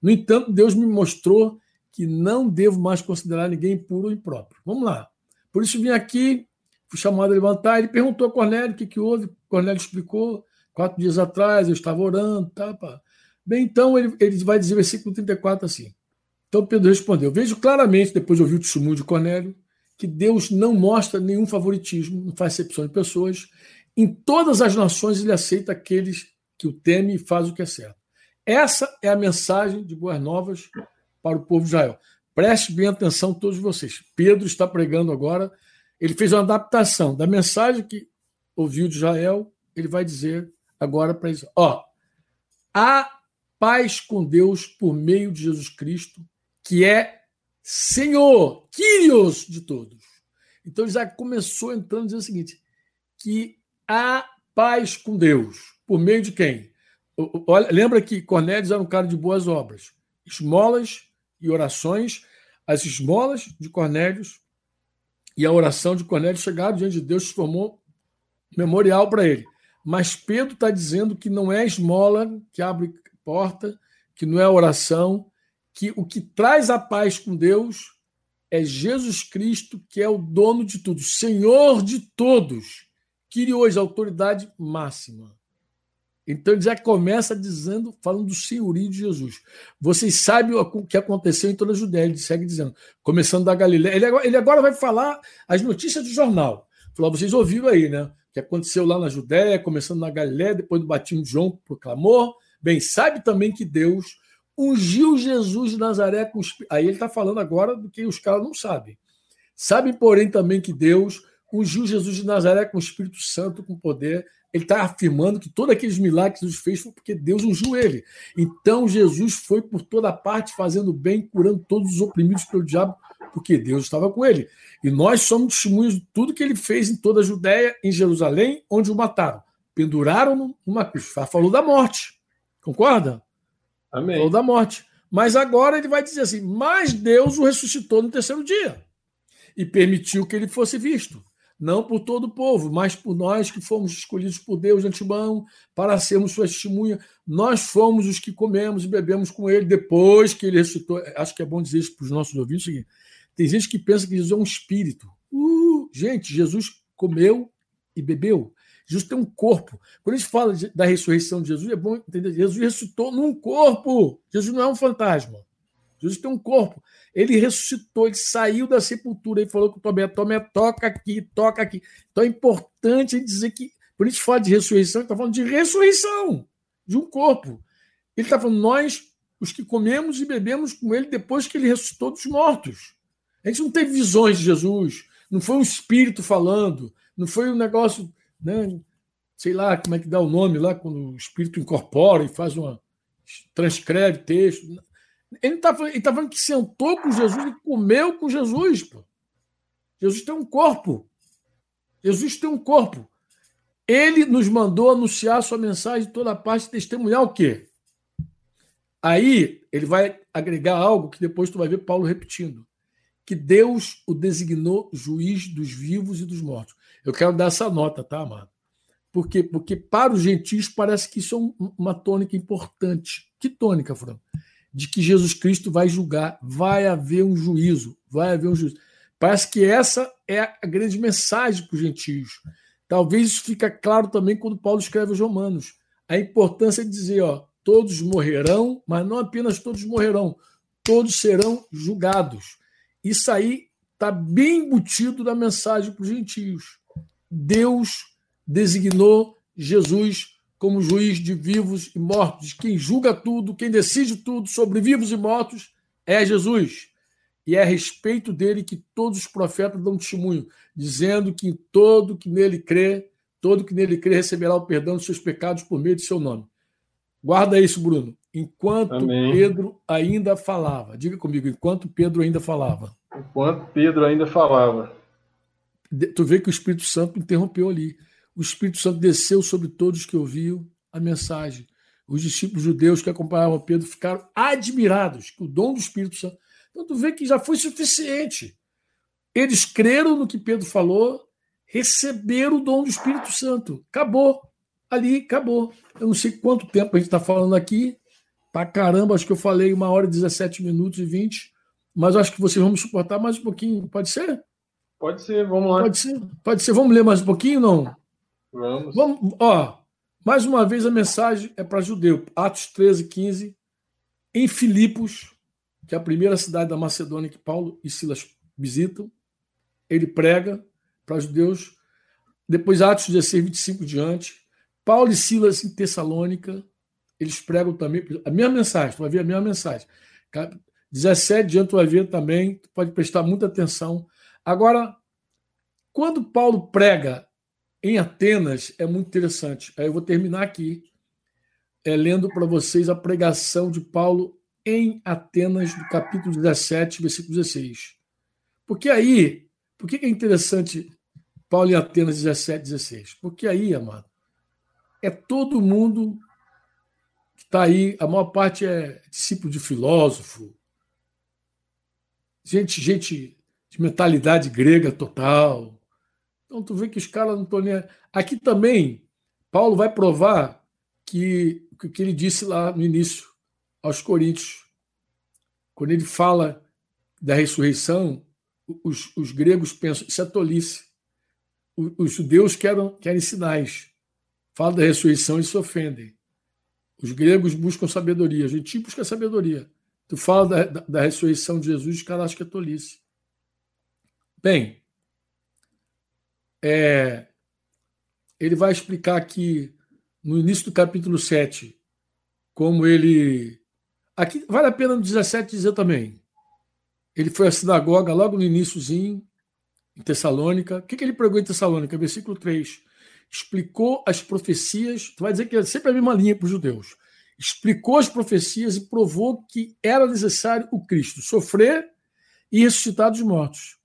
No entanto, Deus me mostrou que não devo mais considerar ninguém puro ou impróprio. Vamos lá. Por isso vim aqui, fui chamado a levantar. Ele perguntou a Cornélio o que, que houve. Cornélio explicou. Quatro dias atrás eu estava orando. Tá, pá. Bem, então ele, ele vai dizer, versículo 34 assim. Então Pedro respondeu: Vejo claramente, depois de ouvir o testemunho de Cornélio, que Deus não mostra nenhum favoritismo, não faz exceção de pessoas. Em todas as nações ele aceita aqueles que o temem e faz o que é certo. Essa é a mensagem de Boas Novas para o povo de Israel. Preste bem atenção, todos vocês. Pedro está pregando agora. Ele fez uma adaptação da mensagem que ouviu de Israel. Ele vai dizer agora para eles: ó, há paz com Deus por meio de Jesus Cristo, que é Senhor, Kyrios de todos. Então já começou entrando dizendo o seguinte: que há paz com Deus por meio de quem? Olha, lembra que Cornélio era um cara de boas obras, esmolas e orações. As esmolas de Cornélio e a oração de Cornélio chegaram diante de Deus, formou memorial para ele. Mas Pedro está dizendo que não é esmola que abre porta, que não é oração, que o que traz a paz com Deus é Jesus Cristo, que é o dono de tudo, Senhor de todos, que hoje a autoridade máxima. Então ele já começa dizendo, falando do senhorio de Jesus. Vocês sabem o que aconteceu em toda a Judéia. Ele segue dizendo, começando da Galiléia. Ele agora, ele agora vai falar as notícias do jornal. Falou, vocês ouviram aí, né? O que aconteceu lá na Judéia, começando na Galiléia, depois do batismo de João proclamou. Bem, sabe também que Deus ungiu Jesus de Nazaré com os... Aí ele está falando agora do que os caras não sabem. Sabem, porém, também que Deus ungiu Jesus de Nazaré com o Espírito Santo, com poder ele está afirmando que todos aqueles milagres que Jesus fez foi porque Deus ungiu ele. Então Jesus foi por toda parte fazendo bem, curando todos os oprimidos pelo diabo, porque Deus estava com ele. E nós somos testemunhos de tudo que ele fez em toda a Judéia, em Jerusalém, onde o mataram. Penduraram numa cruz. Falou da morte. Concorda? Amém. Falou da morte. Mas agora ele vai dizer assim: Mas Deus o ressuscitou no terceiro dia e permitiu que ele fosse visto não por todo o povo, mas por nós que fomos escolhidos por Deus de antemão para sermos sua testemunha. Nós fomos os que comemos e bebemos com ele depois que ele ressuscitou. Acho que é bom dizer isso para os nossos ouvintes. É tem gente que pensa que Jesus é um espírito. Uh, gente, Jesus comeu e bebeu. Jesus tem um corpo. Quando a gente fala da ressurreição de Jesus, é bom entender. Jesus ressuscitou num corpo. Jesus não é um fantasma. Jesus tem um corpo. Ele ressuscitou, ele saiu da sepultura e falou com Tomé: Tomé, toca aqui, toca aqui. Então é importante dizer que, quando a gente fala de ressurreição, ele está falando de ressurreição de um corpo. Ele está falando, nós, os que comemos e bebemos com ele depois que ele ressuscitou dos mortos. A gente não teve visões de Jesus, não foi um espírito falando, não foi um negócio, né, sei lá como é que dá o nome lá, quando o espírito incorpora e faz uma. transcreve texto. Ele está tá falando que sentou com Jesus e comeu com Jesus. Pô. Jesus tem um corpo. Jesus tem um corpo. Ele nos mandou anunciar sua mensagem em toda parte e testemunhar o quê? Aí ele vai agregar algo que depois tu vai ver Paulo repetindo. Que Deus o designou juiz dos vivos e dos mortos. Eu quero dar essa nota, tá, amado? Por quê? Porque para os gentios parece que isso é uma tônica importante. Que tônica, Fran? de que Jesus Cristo vai julgar, vai haver um juízo, vai haver um juízo. Parece que essa é a grande mensagem para os gentios. Talvez isso fica claro também quando Paulo escreve aos Romanos. A importância de dizer, ó, todos morrerão, mas não apenas todos morrerão, todos serão julgados. Isso aí está bem embutido na mensagem para os gentios. Deus designou Jesus como juiz de vivos e mortos, quem julga tudo, quem decide tudo sobre vivos e mortos é Jesus. E é a respeito dele que todos os profetas dão testemunho, dizendo que todo que nele crê, todo que nele crê receberá o perdão dos seus pecados por meio de seu nome. Guarda isso, Bruno. Enquanto Amém. Pedro ainda falava. Diga comigo, enquanto Pedro ainda falava. Enquanto Pedro ainda falava. Tu vê que o Espírito Santo interrompeu ali o Espírito Santo desceu sobre todos que ouviam a mensagem. Os discípulos judeus que acompanhavam Pedro ficaram admirados com o dom do Espírito Santo. Então, tu vê que já foi suficiente. Eles creram no que Pedro falou, receberam o dom do Espírito Santo. Acabou. Ali, acabou. Eu não sei quanto tempo a gente está falando aqui. Pra caramba, acho que eu falei uma hora e 17 minutos e 20. Mas acho que vocês vão me suportar mais um pouquinho. Pode ser? Pode ser, vamos lá. Pode ser. Pode ser. Vamos ler mais um pouquinho, não? Vamos. Vamos, ó, mais uma vez a mensagem é para judeu. Atos 13, 15. Em Filipos, que é a primeira cidade da Macedônia que Paulo e Silas visitam, ele prega para judeus. Depois, Atos 16, 25 diante. Paulo e Silas em Tessalônica, eles pregam também a mesma mensagem, tu vai ver a mesma mensagem. 17 diante tu vai ver também, tu pode prestar muita atenção. Agora, quando Paulo prega em Atenas é muito interessante. Aí eu vou terminar aqui é, lendo para vocês a pregação de Paulo em Atenas, do capítulo 17, versículo 16. Porque aí, por que é interessante Paulo em Atenas 17, 16? Porque aí, amado, é todo mundo que está aí, a maior parte é discípulo de filósofo, gente, gente de mentalidade grega total, então tu vê que os caras não estão nem. Aqui também, Paulo vai provar que o que ele disse lá no início aos Coríntios, quando ele fala da ressurreição, os, os gregos pensam, isso é tolice. Os, os judeus querem, querem sinais. Fala da ressurreição e se ofendem. Os gregos buscam sabedoria, a gente busca sabedoria. Tu fala da, da, da ressurreição de Jesus, os caras acham que é tolice. Bem, é, ele vai explicar aqui no início do capítulo 7 como ele. Aqui vale a pena no 17 dizer também. Ele foi à sinagoga logo no iníciozinho, em Tessalônica. O que, que ele pregou em Tessalônica? Versículo 3. Explicou as profecias. Tu vai dizer que é sempre a mesma linha para os judeus. Explicou as profecias e provou que era necessário o Cristo sofrer e ressuscitado dos mortos.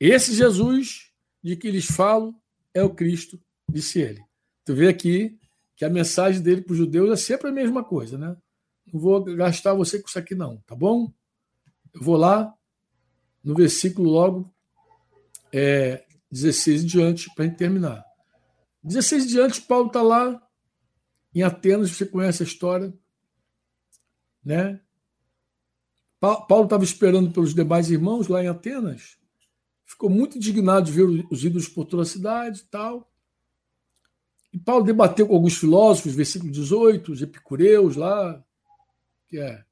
Esse Jesus de que lhes falo é o Cristo, disse ele. Tu vê aqui que a mensagem dele para os judeus é sempre a mesma coisa, né? Não vou gastar você com isso aqui, não, tá bom? Eu vou lá no versículo logo é, 16 em diante, para a gente terminar. 16 em diante, Paulo está lá em Atenas, você conhece a história, né? Paulo estava esperando pelos demais irmãos lá em Atenas, ficou muito indignado de ver os ídolos por toda a cidade e tal. E Paulo debateu com alguns filósofos, versículo 18, os epicureus lá, que é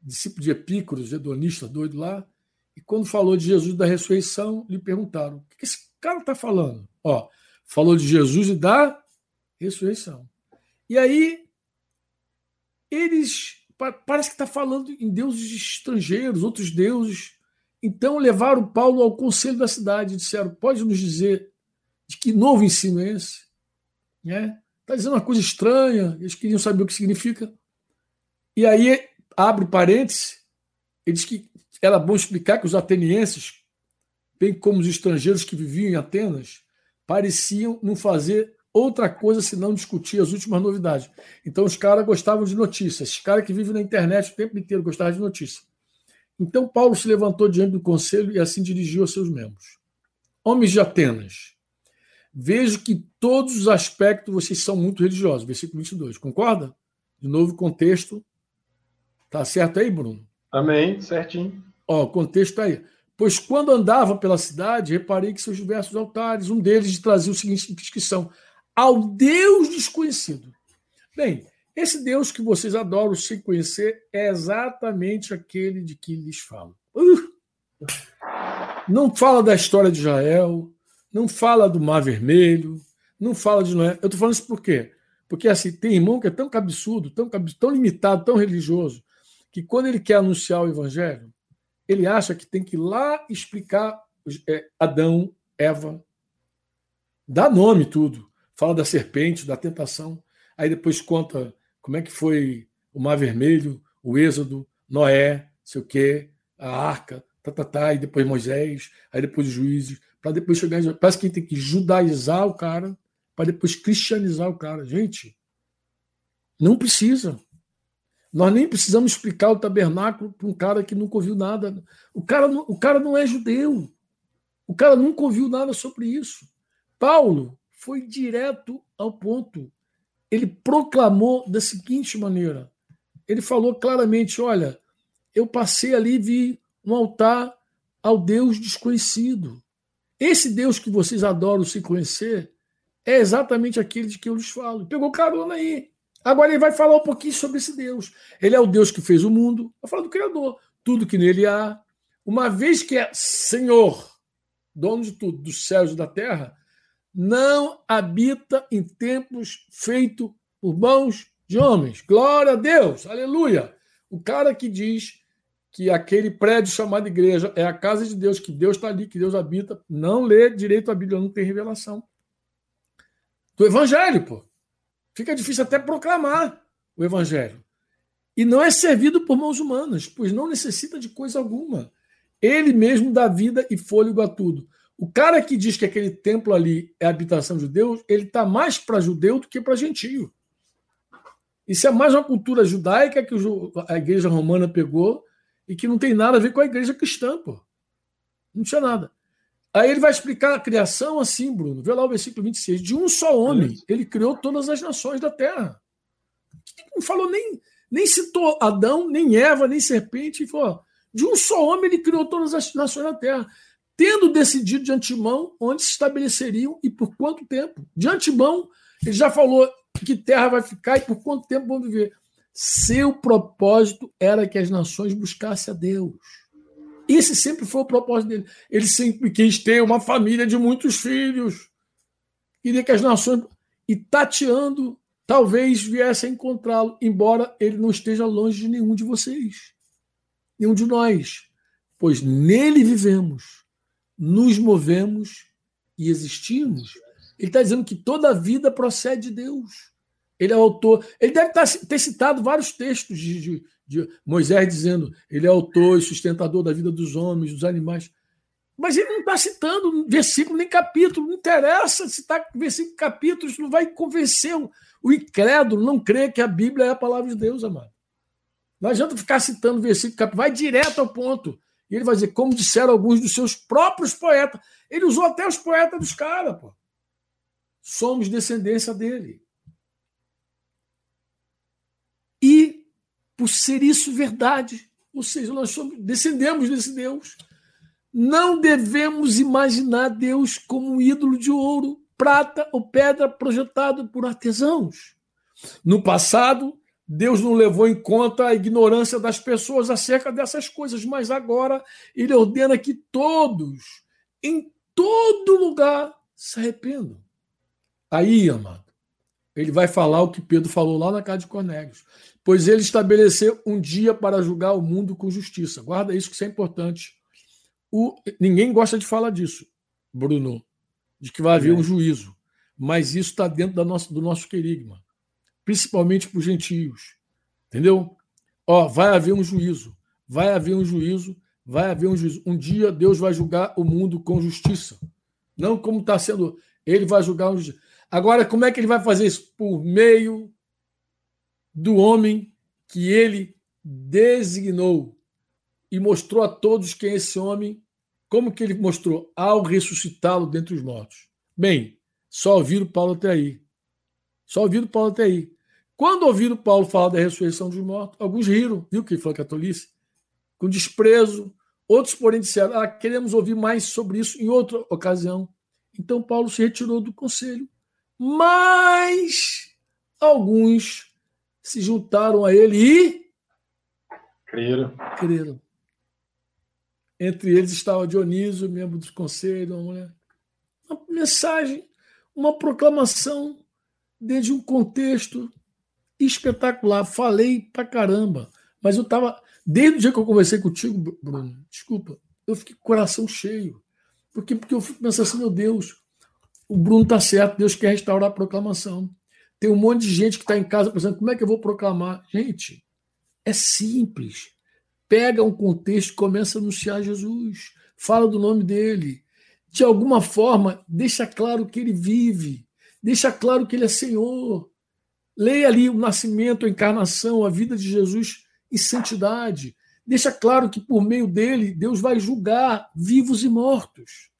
discípulo de Epícuros, hedonista doido lá. E quando falou de Jesus da ressurreição, lhe perguntaram: o que esse cara está falando? Ó, falou de Jesus e da ressurreição. E aí, eles. Parece que está falando em deuses estrangeiros, outros deuses. Então levaram Paulo ao conselho da cidade e disseram: pode nos dizer de que novo ensino é esse? Né? Está dizendo uma coisa estranha, eles queriam saber o que significa. E aí, abre parênteses, ele diz que era bom explicar que os atenienses, bem como os estrangeiros que viviam em Atenas, pareciam não fazer outra coisa senão discutir as últimas novidades. Então os caras gostavam de notícias. Esses caras que vivem na internet o tempo inteiro gostavam de notícias. Então Paulo se levantou diante do conselho e assim dirigiu aos seus membros. Homens de Atenas, vejo que todos os aspectos vocês são muito religiosos. Versículo 22. Concorda? De novo, contexto. Tá certo aí, Bruno? Amém, certinho. Ó, o contexto aí. Pois quando andava pela cidade, reparei que seus diversos altares, um deles trazia o seguinte inscrição: ao Deus desconhecido. Bem, esse Deus que vocês adoram sem conhecer é exatamente aquele de que lhes falo. Uh! Não fala da história de Israel, não fala do Mar Vermelho, não fala de Noé. Eu estou falando isso por quê? Porque assim, tem irmão que é tão cabeçudo, tão, tão limitado, tão religioso, que quando ele quer anunciar o evangelho, ele acha que tem que ir lá explicar é, Adão, Eva, dá nome tudo, fala da serpente, da tentação, aí depois conta como é que foi o Mar Vermelho, o Êxodo, Noé, sei o quê, a arca, tá, tá, tá, e depois Moisés, aí depois os juízes, para depois chegar. Parece que tem que judaizar o cara, para depois cristianizar o cara. Gente, não precisa. Nós nem precisamos explicar o tabernáculo para um cara que nunca ouviu nada. O cara, o cara não é judeu. O cara nunca ouviu nada sobre isso. Paulo foi direto ao ponto. Ele proclamou da seguinte maneira: ele falou claramente: olha, eu passei ali e vi um altar ao Deus desconhecido. Esse Deus que vocês adoram se conhecer é exatamente aquele de que eu lhes falo. Pegou carona aí. Agora ele vai falar um pouquinho sobre esse Deus. Ele é o Deus que fez o mundo. Vai falar do Criador. Tudo que nele há. Uma vez que é Senhor, dono de tudo, dos céus e da terra, não habita em templos feitos por mãos de homens. Glória a Deus, aleluia. O cara que diz que aquele prédio chamado igreja é a casa de Deus, que Deus está ali, que Deus habita, não lê direito a Bíblia, não tem revelação. Do Evangelho, pô. Fica difícil até proclamar o Evangelho. E não é servido por mãos humanas, pois não necessita de coisa alguma. Ele mesmo dá vida e fôlego a tudo. O cara que diz que aquele templo ali é a habitação de Deus, ele está mais para judeu do que para gentio. Isso é mais uma cultura judaica que a igreja romana pegou e que não tem nada a ver com a igreja cristã, pô. Não tinha nada. Aí ele vai explicar a criação assim, Bruno. Vê lá o versículo 26. De um só homem, ele criou todas as nações da terra. Não falou nem, nem citou Adão, nem Eva, nem serpente. E falou, de um só homem, ele criou todas as nações da terra. Tendo decidido de antemão onde se estabeleceriam e por quanto tempo. De antemão, ele já falou que terra vai ficar e por quanto tempo vão viver. Seu propósito era que as nações buscassem a Deus. Esse sempre foi o propósito dele. Ele sempre quis ter uma família de muitos filhos. Queria que as nações. E tateando, talvez viesse a encontrá-lo, embora ele não esteja longe de nenhum de vocês, nenhum de nós. Pois nele vivemos, nos movemos e existimos. Ele está dizendo que toda a vida procede de Deus. Ele é autor. Ele deve ter citado vários textos de, de, de Moisés dizendo ele é autor e sustentador da vida dos homens, dos animais. Mas ele não está citando versículo nem capítulo, não interessa citar versículo capítulo, isso não vai convencer o, o incrédulo, não crê que a Bíblia é a palavra de Deus, amado. Não adianta ficar citando versículo capítulo, vai direto ao ponto. E ele vai dizer, como disseram alguns dos seus próprios poetas. Ele usou até os poetas dos caras, pô. Somos descendência dele. E, por ser isso verdade, ou seja, nós somos, descendemos desse Deus, não devemos imaginar Deus como um ídolo de ouro, prata ou pedra projetado por artesãos. No passado, Deus não levou em conta a ignorância das pessoas acerca dessas coisas, mas agora ele ordena que todos, em todo lugar, se arrependam. Aí, amado, ele vai falar o que Pedro falou lá na casa de Cornélios. Pois ele estabeleceu um dia para julgar o mundo com justiça. Guarda isso, que isso é importante. O, ninguém gosta de falar disso, Bruno, de que vai haver um juízo. Mas isso está dentro da nossa, do nosso querigma principalmente para os gentios. Entendeu? Ó, vai haver um juízo, vai haver um juízo, vai haver um juízo. Um dia Deus vai julgar o mundo com justiça. Não como está sendo. Ele vai julgar o justiça. Agora, como é que ele vai fazer isso? Por meio do homem que ele designou e mostrou a todos quem é esse homem. Como que ele mostrou? Ao ressuscitá-lo dentre os mortos. Bem, só ouviram Paulo até aí. Só ouviram Paulo até aí. Quando ouviram Paulo falar da ressurreição dos mortos, alguns riram, viu que ele falou catolice? Com desprezo. Outros, porém, disseram: ah, queremos ouvir mais sobre isso em outra ocasião. Então Paulo se retirou do conselho. Mas alguns se juntaram a ele e creram. creram. Entre eles estava Dionísio, membro do conselho, uma mulher. Uma mensagem, uma proclamação desde um contexto espetacular. Falei pra caramba. Mas eu tava. Desde o dia que eu conversei contigo, Bruno, desculpa, eu fiquei com o coração cheio. Porque, porque eu fico pensando assim, meu Deus, o Bruno tá certo, Deus quer restaurar a proclamação. Tem um monte de gente que está em casa pensando, como é que eu vou proclamar? Gente, é simples. Pega um contexto começa a anunciar Jesus. Fala do nome dele. De alguma forma, deixa claro que ele vive. Deixa claro que ele é Senhor. Leia ali o nascimento, a encarnação, a vida de Jesus em santidade. Deixa claro que por meio dele Deus vai julgar vivos e mortos.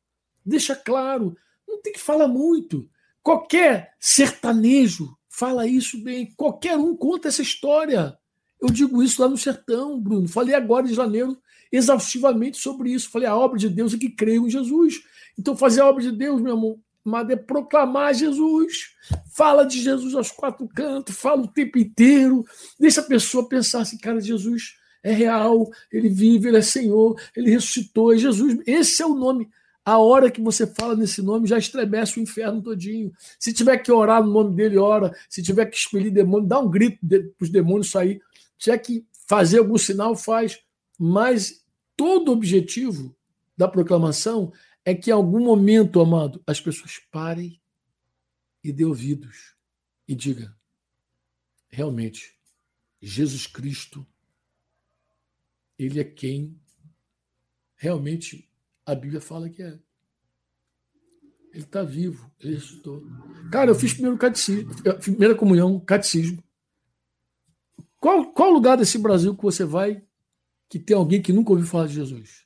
Deixa claro, não tem que falar muito. Qualquer sertanejo fala isso bem, qualquer um conta essa história. Eu digo isso lá no sertão, Bruno. Falei agora em janeiro exaustivamente sobre isso. Falei a obra de Deus é que creio em Jesus. Então, fazer a obra de Deus, meu amor, mas é proclamar Jesus. Fala de Jesus aos quatro cantos, fala o tempo inteiro, deixa a pessoa pensar assim, cara, Jesus é real, ele vive, ele é Senhor, ele ressuscitou, é Jesus. Esse é o nome. A hora que você fala nesse nome já estremece o inferno todinho. Se tiver que orar no nome dele, ora. Se tiver que expelir demônio, dá um grito para os demônios sair. Se tiver que fazer algum sinal, faz. Mas todo o objetivo da proclamação é que em algum momento, amado, as pessoas parem e dê ouvidos e diga: realmente, Jesus Cristo, ele é quem realmente a Bíblia fala que é. Ele está vivo, ele ressuscitou. Cara, eu fiz primeiro catecismo, primeira comunhão, catecismo. Qual, qual lugar desse Brasil que você vai que tem alguém que nunca ouviu falar de Jesus?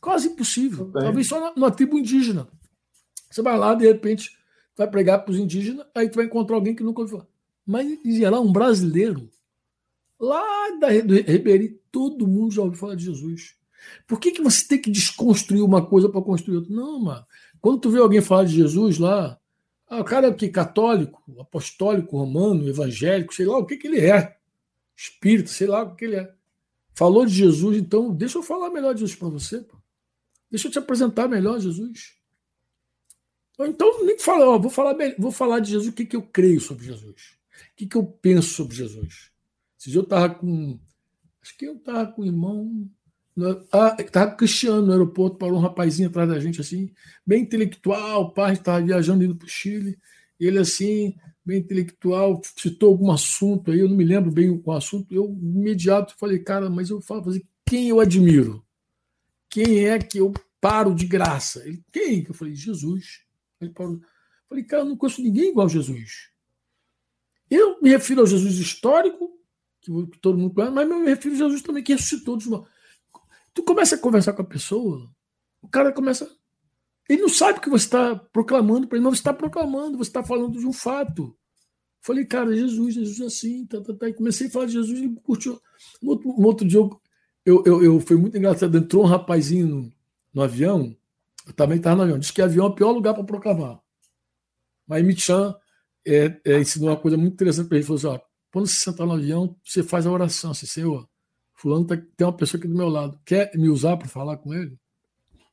Quase impossível. Talvez só numa tribo indígena. Você vai lá, de repente, vai pregar para os indígenas, aí tu vai encontrar alguém que nunca ouviu falar. Mas, em geral, um brasileiro, lá da, do Ribeirinho, todo mundo já ouviu falar de Jesus. Por que, que você tem que desconstruir uma coisa para construir outra? Não, mano. Quando tu vê alguém falar de Jesus lá, ah, o cara é que católico, apostólico, romano, evangélico, sei lá o que, que ele é. Espírito, sei lá o que ele é. Falou de Jesus, então deixa eu falar melhor de Jesus para você. Pô. Deixa eu te apresentar melhor Jesus. Então, nem fala, ó, vou falar, vou falar de Jesus, o que, que eu creio sobre Jesus. O que, que eu penso sobre Jesus. Se eu estava com. Acho que eu estava com um irmão. Ah, estava Cristiano no aeroporto, parou um rapazinho atrás da gente, assim, bem intelectual, o pai estava viajando indo para o Chile. Ele assim, bem intelectual, citou algum assunto aí, eu não me lembro bem o assunto, eu imediato falei, cara, mas eu falo assim, quem eu admiro? Quem é que eu paro de graça? Ele, quem? Eu falei, Jesus. Ele parou. Eu falei, cara, eu não conheço ninguém igual a Jesus. Eu me refiro ao Jesus histórico, que todo mundo conhece, mas eu me refiro ao Jesus também, que ressuscitou dos mortos. Tu começa a conversar com a pessoa, o cara começa. Ele não sabe o que você está proclamando para ele, não, você está proclamando, você está falando de um fato. Falei, cara, Jesus, Jesus é assim, tá, tá, tá. E comecei a falar de Jesus ele curtiu. No outro, no outro dia, eu, eu, foi muito engraçado. Entrou um rapazinho no, no avião, eu também estava no avião, disse que avião é o pior lugar para proclamar. Mas Michan é, é, ensinou uma coisa muito interessante para ele. Ele falou assim: ó, quando você sentar no avião, você faz a oração, assim, Senhor, fulano tá, tem uma pessoa aqui do meu lado, quer me usar para falar com ele?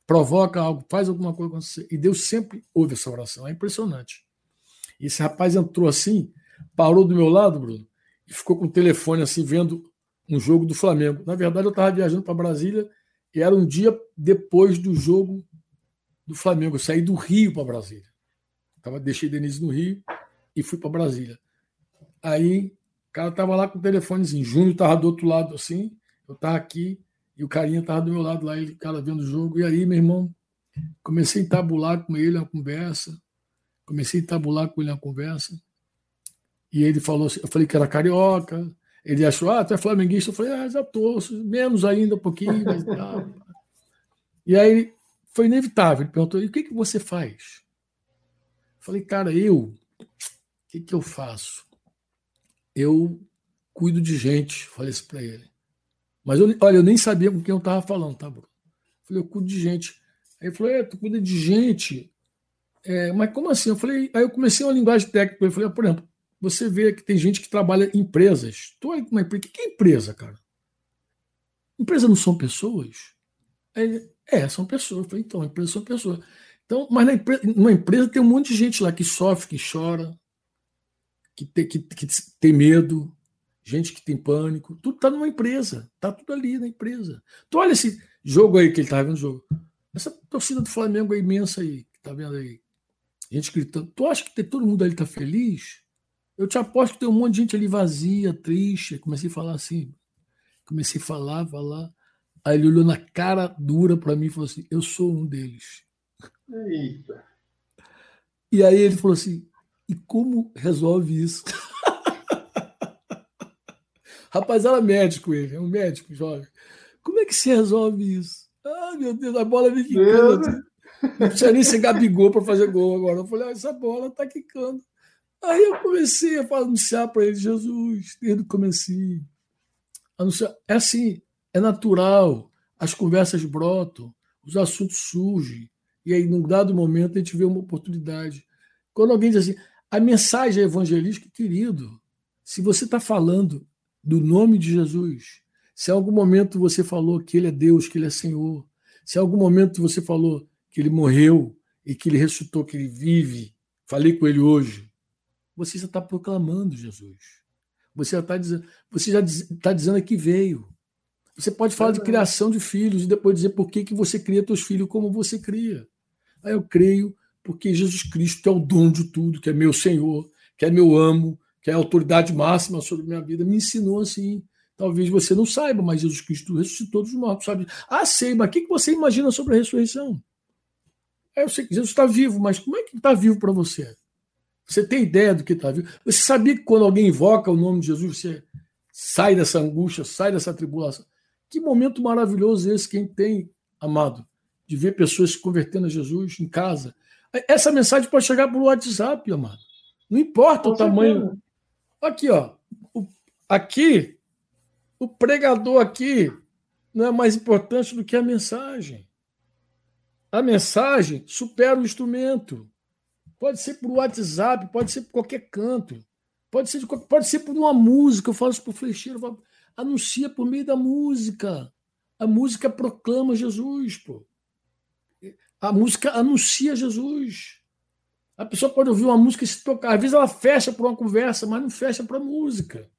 Provoca algo, faz alguma coisa com você. E Deus sempre ouve essa oração, é impressionante. E esse rapaz entrou assim, parou do meu lado, Bruno, e ficou com o telefone assim, vendo um jogo do Flamengo. Na verdade, eu estava viajando para Brasília e era um dia depois do jogo do Flamengo. Eu saí do Rio para Brasília. Tava, deixei Denise no Rio e fui para Brasília. Aí o cara tava lá com o telefonezinho. Júnior tava do outro lado assim, eu tava aqui e o carinha tava do meu lado lá, ele cara vendo o jogo. E aí, meu irmão, comecei a tabular com ele uma conversa. Comecei a tabular com ele uma conversa. E ele falou assim, eu falei que era carioca. Ele achou, ah, tu é flamenguista? Eu falei, ah, já tô, menos ainda um pouquinho, mas tá. E aí foi inevitável. Ele perguntou, e o que, que você faz? Eu falei, cara, eu o que, que eu faço? Eu cuido de gente, falei isso para ele. Mas eu, olha, eu nem sabia com quem eu estava falando, tá, Bruno? Falei, eu cuido de gente. Aí ele falou, é, tu cuida de gente? É, mas como assim? Eu falei, aí eu comecei uma linguagem técnica. Eu falei, ah, por exemplo, você vê que tem gente que trabalha em empresas. Tu olha uma empresa. O que é empresa, cara? Empresa não são pessoas? Aí, é, são pessoas. Eu falei, então, empresa são pessoas. Então, mas na empresa, numa empresa tem um monte de gente lá que sofre, que chora, que tem, que, que tem medo, gente que tem pânico, tudo está numa empresa, está tudo ali na empresa. Tu olha esse jogo aí que ele está vendo o jogo. Essa torcida do Flamengo é imensa aí, que tá vendo aí. Gente gritando. Tu acha que todo mundo ali está feliz? Eu te aposto que tem um monte de gente ali vazia, triste. Comecei a falar assim. Comecei a falar, falar. Aí ele olhou na cara dura para mim e falou assim: Eu sou um deles. Eita. E aí ele falou assim: e como resolve isso? Rapaz, era médico ele, é um médico jovem. Como é que se resolve isso? Ah, meu Deus, a bola vem quicando. Não precisa nem ser Gabigol para fazer gol agora. Eu falei, ah, essa bola está quicando. Aí eu comecei a anunciar para ele Jesus, desde o comecinho. Anunciar. É assim, é natural. As conversas brotam, os assuntos surgem. E aí, num dado momento, a gente vê uma oportunidade. Quando alguém diz assim, a mensagem evangelística, querido, se você está falando do nome de Jesus, se em algum momento você falou que Ele é Deus, que Ele é Senhor, se em algum momento você falou que Ele morreu e que Ele ressuscitou, que Ele vive, falei com Ele hoje, você já está proclamando Jesus. Você já está dizendo, você já está dizendo que veio. Você pode falar de criação de filhos e depois dizer por que, que você cria seus filhos como você cria. Aí eu creio porque Jesus Cristo é o dom de tudo, que é meu Senhor, que é meu amo, que é a autoridade máxima sobre minha vida, me ensinou assim. Talvez você não saiba, mas Jesus Cristo ressuscitou dos mortos, sabe? Ah, sei, mas o que você imagina sobre a ressurreição? É, eu sei que Jesus está vivo, mas como é que está vivo para você? Você tem ideia do que está vivo? Você sabia que quando alguém invoca o nome de Jesus, você sai dessa angústia, sai dessa tribulação? Que momento maravilhoso esse, quem tem, amado, de ver pessoas se convertendo a Jesus em casa, essa mensagem pode chegar por WhatsApp, amado. Não importa o tamanho. Aqui, ó. O, aqui, o pregador aqui não é mais importante do que a mensagem. A mensagem supera o instrumento. Pode ser por WhatsApp, pode ser por qualquer canto. Pode ser, de, pode ser por uma música. Eu falo isso para o flecheiro. Falo, anuncia por meio da música. A música proclama Jesus, pô. A música anuncia Jesus. A pessoa pode ouvir uma música e se tocar. Às vezes ela fecha para uma conversa, mas não fecha para música.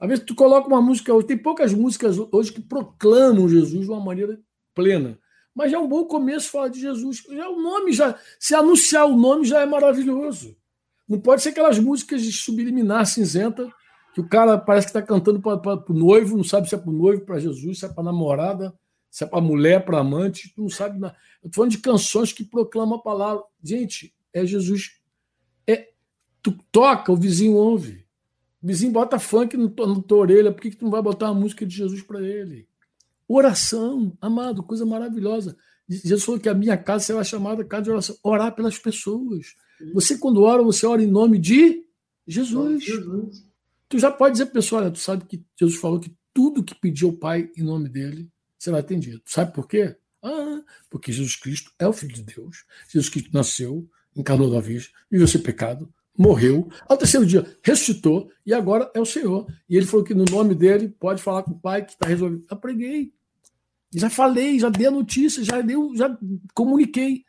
Às vezes tu coloca uma música hoje. Tem poucas músicas hoje que proclamam Jesus de uma maneira plena. Mas já é um bom começo falar de Jesus. Já o nome já, se anunciar o nome já é maravilhoso. Não pode ser aquelas músicas de subliminar cinzenta que o cara parece que está cantando para o noivo, não sabe se é para o noivo, para Jesus, se é para namorada, se é para mulher, para amante, tu não sabe nada. Eu estou falando de canções que proclamam a palavra. Gente, é Jesus. É, tu toca, o vizinho ouve. O vizinho bota funk no, na tua orelha, por que, que tu não vai botar uma música de Jesus para ele? Oração, amado, coisa maravilhosa. Jesus falou que a minha casa será chamada casa de oração. Orar pelas pessoas. Você, quando ora, você ora em nome de Jesus. Jesus. Tu já pode dizer, pessoal, olha, tu sabe que Jesus falou que tudo que pediu ao Pai em nome dele será atendido. Sabe por quê? Ah, porque Jesus Cristo é o Filho de Deus. Jesus Cristo nasceu, encarnou da Virgem, viveu seu pecado, morreu, ao terceiro dia ressuscitou e agora é o Senhor. E ele falou que no nome dele pode falar com o Pai que está resolvido. Eu preguei. Já falei, já dei a notícia, já deu, já comuniquei.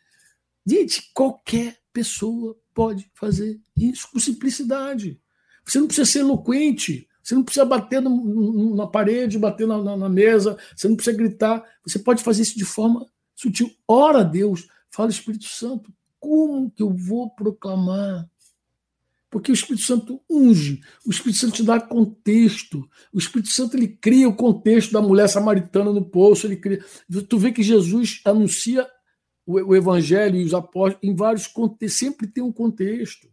Gente, qualquer pessoa pode fazer isso com simplicidade. Você não precisa ser eloquente, você não precisa bater no, na parede, bater na, na, na, mesa, você não precisa gritar. Você pode fazer isso de forma sutil. Ora Deus, fala Espírito Santo, como que eu vou proclamar? Porque o Espírito Santo unge, o Espírito Santo te dá contexto, o Espírito Santo ele cria o contexto da mulher samaritana no poço, ele cria. Tu vê que Jesus anuncia o, o evangelho e os apóstolos em vários contextos, sempre tem um contexto.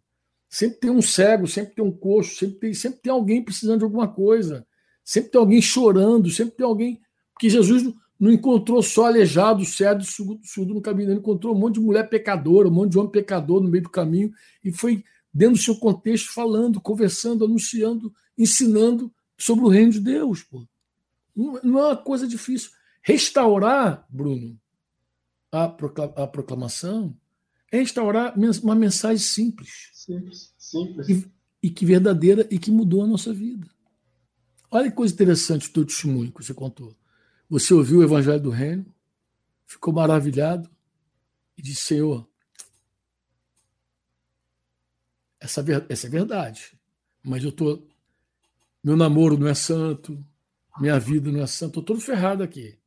Sempre tem um cego, sempre tem um coxo, sempre tem, sempre tem alguém precisando de alguma coisa, sempre tem alguém chorando, sempre tem alguém. Porque Jesus não encontrou só aleijado, cego, surdo no caminho, ele encontrou um monte de mulher pecadora, um monte de homem pecador no meio do caminho, e foi dentro do seu contexto, falando, conversando, anunciando, ensinando sobre o reino de Deus. Pô. Não, é uma coisa difícil. Restaurar, Bruno, a, proclamação é restaurar uma mensagem simples. Simples. simples. E, e, que verdadeira e que mudou a nossa vida. Olha que coisa interessante o teu testemunho que você contou. Você ouviu o Evangelho do Reino, ficou maravilhado e disse: Senhor, essa, essa é verdade. Mas eu tô. Meu namoro não é santo, minha vida não é santa, estou todo ferrado aqui.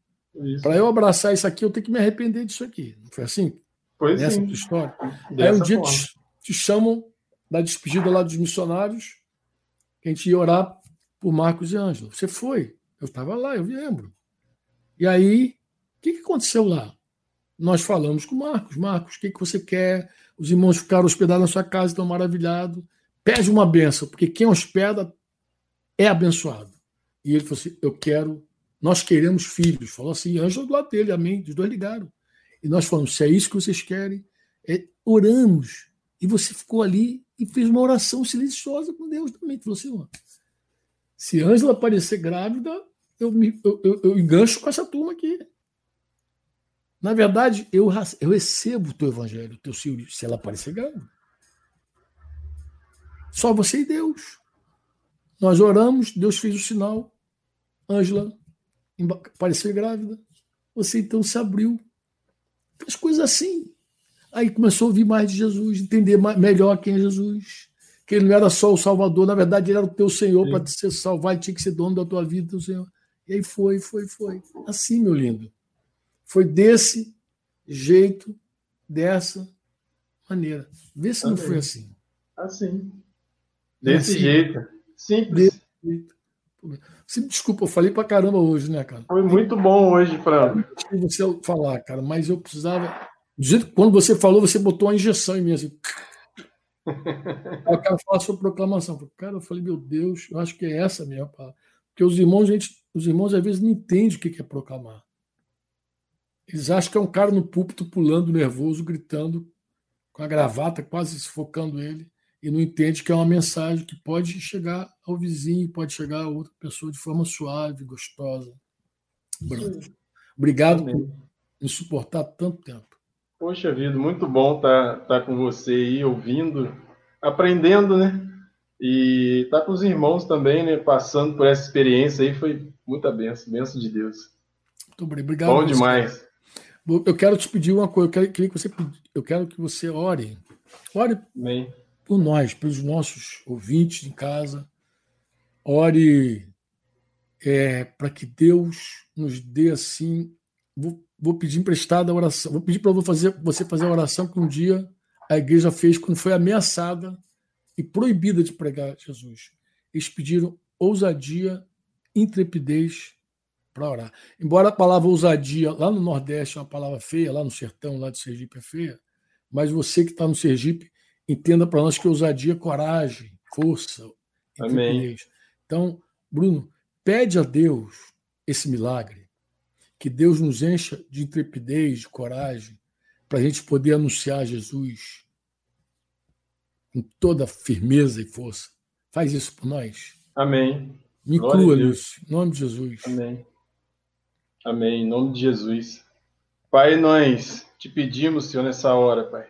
Para eu abraçar isso aqui, eu tenho que me arrepender disso aqui. Não foi assim? Pois Nessa sim. história? Dessa Aí um dia te, te chamam da despedida lá dos missionários, que a gente ia orar por Marcos e Ângela. Você foi? Eu estava lá, eu lembro. E aí, o que, que aconteceu lá? Nós falamos com o Marcos. Marcos, o que, que você quer? Os irmãos ficaram hospedados na sua casa, estão maravilhados. Pede uma benção, porque quem hospeda é abençoado. E ele falou assim: Eu quero, nós queremos filhos. Falou assim, Ângela do lado dele, amém. Os dois ligaram. E nós falamos: Se é isso que vocês querem, é, oramos. E você ficou ali e fez uma oração silenciosa com Deus também. Falou assim: Se Ângela aparecer grávida, eu, me, eu, eu, eu engancho com essa turma aqui. Na verdade, eu, eu recebo o teu evangelho, o teu filho, se ela aparecer grávida. Só você e Deus. Nós oramos, Deus fez o sinal. Ângela apareceu grávida. Você então se abriu. As coisas assim. Aí começou a ouvir mais de Jesus, entender mais, melhor quem é Jesus. Que ele não era só o Salvador, na verdade, ele era o teu Senhor para te ser salvar, ele tinha que ser dono da tua vida, teu Senhor. E aí foi, foi, foi. Assim, meu lindo. Foi desse jeito, dessa maneira. Vê se não foi assim. Assim. Desse assim. jeito. Simples. Desse jeito. Você me desculpa, eu falei pra caramba hoje, né, cara? Foi muito bom hoje, Fran. Você falar, cara, mas eu precisava. Quando você falou, você botou uma injeção em mim assim. Aí eu quero falar sobre proclamação. Cara, eu falei, meu Deus, eu acho que é essa a minha palavra. Porque os irmãos, gente, os irmãos às vezes não entendem o que é proclamar. Eles acham que é um cara no púlpito pulando nervoso, gritando, com a gravata quase sufocando ele, e não entende que é uma mensagem que pode chegar ao vizinho, pode chegar a outra pessoa de forma suave, gostosa. Bruno, obrigado por me suportar tanto tempo. Poxa vida, muito bom estar tá, tá com você aí, ouvindo, aprendendo, né? E estar tá com os irmãos também, né? Passando por essa experiência aí, foi muita benção, benção de Deus. Muito obrigado. Bom demais. Eu quero te pedir uma coisa, eu quero, que você, eu quero que você ore. Ore Amém. por nós, pelos nossos ouvintes em casa. Ore é, para que Deus nos dê assim. Vou, vou pedir emprestada a oração. Vou pedir para você fazer a oração que um dia a igreja fez quando foi ameaçada e proibida de pregar Jesus. Eles pediram ousadia, intrepidez para orar. Embora a palavra ousadia lá no Nordeste é uma palavra feia, lá no sertão, lá de Sergipe é feia, mas você que está no Sergipe, entenda para nós que ousadia é coragem, força, Amém. Então, Bruno, pede a Deus esse milagre, que Deus nos encha de intrepidez, de coragem, para a gente poder anunciar Jesus com toda firmeza e força. Faz isso por nós. Amém. Me inclua nisso, em nome de Jesus. Amém. Amém, em nome de Jesus. Pai, nós te pedimos, Senhor, nessa hora, Pai,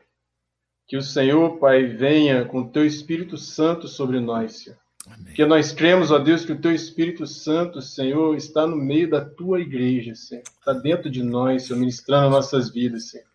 que o Senhor, Pai, venha com o teu Espírito Santo sobre nós, Senhor. Amém. Que nós cremos, ó Deus, que o teu Espírito Santo, Senhor, está no meio da tua igreja, Senhor. Está dentro de nós, Senhor, ministrando nossas vidas, Senhor.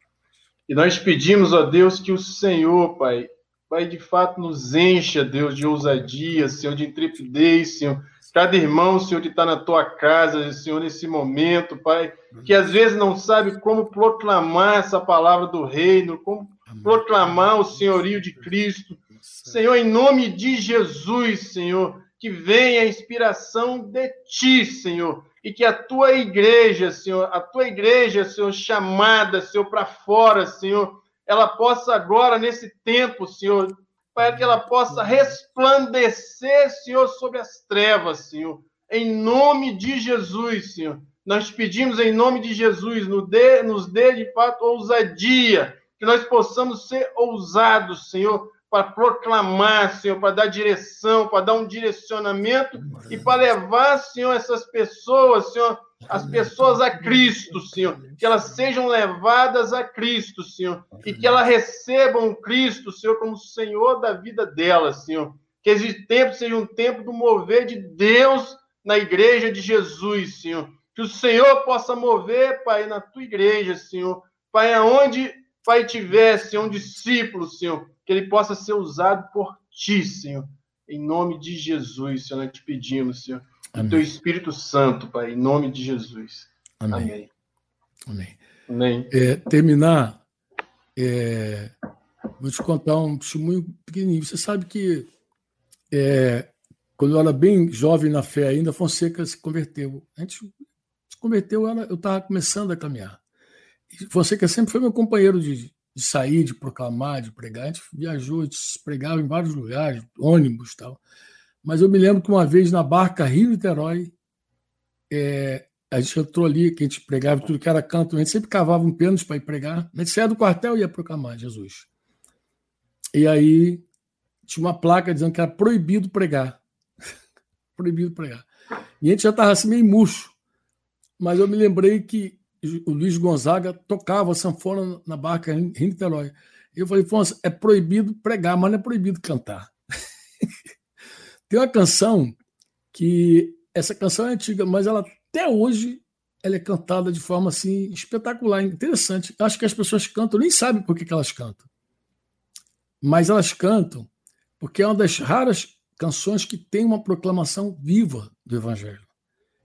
E nós pedimos, ó Deus, que o Senhor, Pai, Pai, de fato nos encha, Deus, de ousadia, Senhor, de intrepidez, Senhor. Cada irmão, Senhor, que está na tua casa, Senhor, nesse momento, Pai, que às vezes não sabe como proclamar essa palavra do reino, como proclamar o senhorio de Cristo. Senhor, em nome de Jesus, Senhor, que venha a inspiração de ti, Senhor, e que a tua igreja, Senhor, a tua igreja, Senhor, chamada, Senhor, para fora, Senhor, ela possa agora, nesse tempo, Senhor, para que ela possa resplandecer, Senhor, sobre as trevas, Senhor. Em nome de Jesus, Senhor. Nós pedimos em nome de Jesus, nos dê, nos dê de fato ousadia, que nós possamos ser ousados, Senhor, para proclamar, Senhor, para dar direção, para dar um direcionamento e para levar, Senhor, essas pessoas, Senhor, as pessoas a Cristo, Senhor, que elas sejam levadas a Cristo, Senhor, e que elas recebam Cristo, Senhor, como Senhor da vida delas, Senhor. Que esse tempo seja um tempo do mover de Deus na igreja de Jesus, Senhor. Que o Senhor possa mover, Pai, na tua igreja, Senhor. Pai, aonde, Pai, tiver, Senhor, um discípulo, Senhor, que ele possa ser usado por ti, Senhor. Em nome de Jesus, Senhor, nós te pedimos, Senhor. Amém. O teu Espírito Santo, Pai, em nome de Jesus. Amém. Amém. Amém. Amém. É, terminar, é, vou te contar um testemunho pequenininho. Você sabe que é, quando eu era bem jovem na fé ainda, Fonseca se converteu. A gente se converteu, eu estava começando a caminhar. E Fonseca sempre foi meu companheiro de, de sair, de proclamar, de pregar. A gente viajou, a gente pregava em vários lugares, ônibus e tal. Mas eu me lembro que uma vez na barca Rio-Niterói, é, a gente entrou ali, que a gente pregava tudo que era canto, a gente sempre cavava um pênalti para ir pregar. A gente saía do quartel e ia proclamar Jesus. E aí tinha uma placa dizendo que era proibido pregar. proibido pregar. E a gente já estava assim meio murcho. Mas eu me lembrei que o Luiz Gonzaga tocava sanfona na barca Rio-Niterói. Eu falei, Fonso, é proibido pregar, mas não é proibido cantar. Tem uma canção que essa canção é antiga, mas ela até hoje ela é cantada de forma assim espetacular, interessante. Acho que as pessoas cantam, nem sabem por que, que elas cantam. Mas elas cantam porque é uma das raras canções que tem uma proclamação viva do evangelho,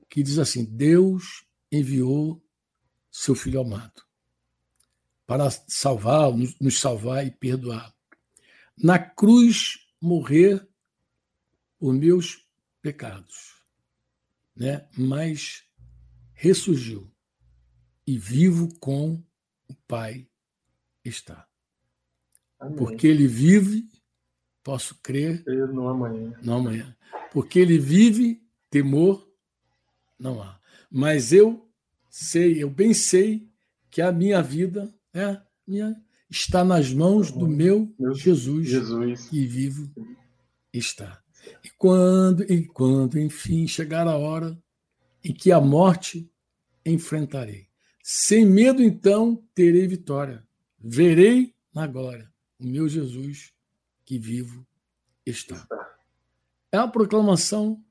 que diz assim: Deus enviou seu filho amado para salvar, nos salvar e perdoar. Na cruz morrer os meus pecados, né? Mas ressurgiu e vivo com o Pai está. Amém. Porque ele vive, posso crer. no amanhã. No amanhã. Porque ele vive, temor não há. Mas eu sei, eu bem sei que a minha vida é minha está nas mãos do meu Jesus, Jesus. que vivo está. E quando, e quando, enfim, chegar a hora em que a morte enfrentarei. Sem medo, então, terei vitória. Verei na glória o meu Jesus que vivo está. É uma proclamação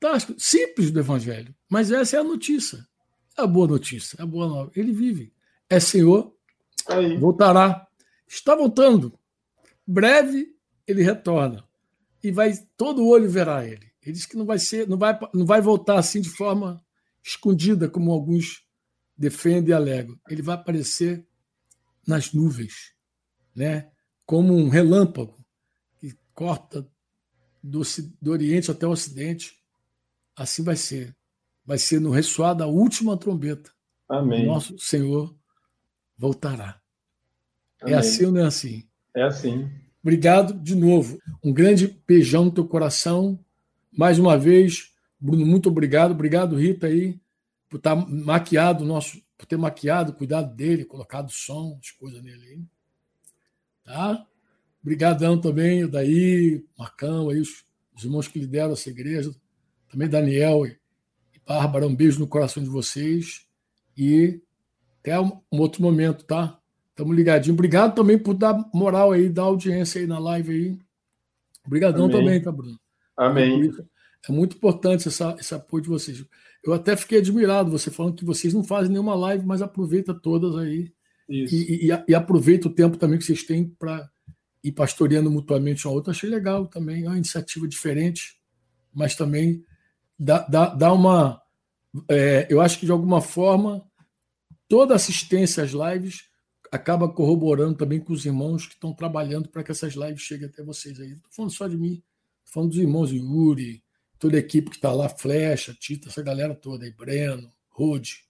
fantástica, simples do Evangelho, mas essa é a notícia. É a boa notícia, é a boa nova. Ele vive. É Senhor, Aí. voltará. Está voltando. Breve ele retorna e vai todo olho verá ele. Ele diz que não vai ser, não vai, não vai voltar assim de forma escondida como alguns defendem e alegam. Ele vai aparecer nas nuvens, né? Como um relâmpago que corta do, do Oriente até o Ocidente. Assim vai ser. Vai ser no ressoar da última trombeta. Amém. Nosso Senhor voltará. É Amém. É assim ou não é assim? É assim. Obrigado de novo. Um grande beijão no teu coração. Mais uma vez, Bruno, muito obrigado. Obrigado, Rita, aí, por estar tá maquiado, nosso, por ter maquiado, cuidado dele, colocado som, as coisas nele aí. Tá? Obrigadão também, Daí, Marcão, aí, os, os irmãos que lideram essa igreja. Também Daniel e, e Bárbara, um beijo no coração de vocês. E até um, um outro momento, tá? Estamos ligadinhos. Obrigado também por dar moral aí, dar audiência aí na live aí. Obrigadão Amém. também, tá, Bruno? Amém. É muito importante essa, esse apoio de vocês. Eu até fiquei admirado, você falando que vocês não fazem nenhuma live, mas aproveita todas aí. Isso. E, e, e aproveita o tempo também que vocês têm para ir pastoreando mutuamente um ao outro. Achei legal também, é uma iniciativa diferente, mas também dá, dá, dá uma. É, eu acho que de alguma forma toda assistência às lives acaba corroborando também com os irmãos que estão trabalhando para que essas lives cheguem até vocês aí. Não estou falando só de mim, estou falando dos irmãos Yuri, toda a equipe que está lá, Flecha, Tita, essa galera toda aí, Breno, Rode,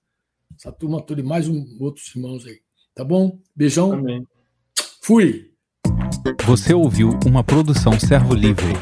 essa turma toda e mais um, outros irmãos aí. Tá bom? Beijão. Amém. Fui. Você ouviu uma produção Servo Livre.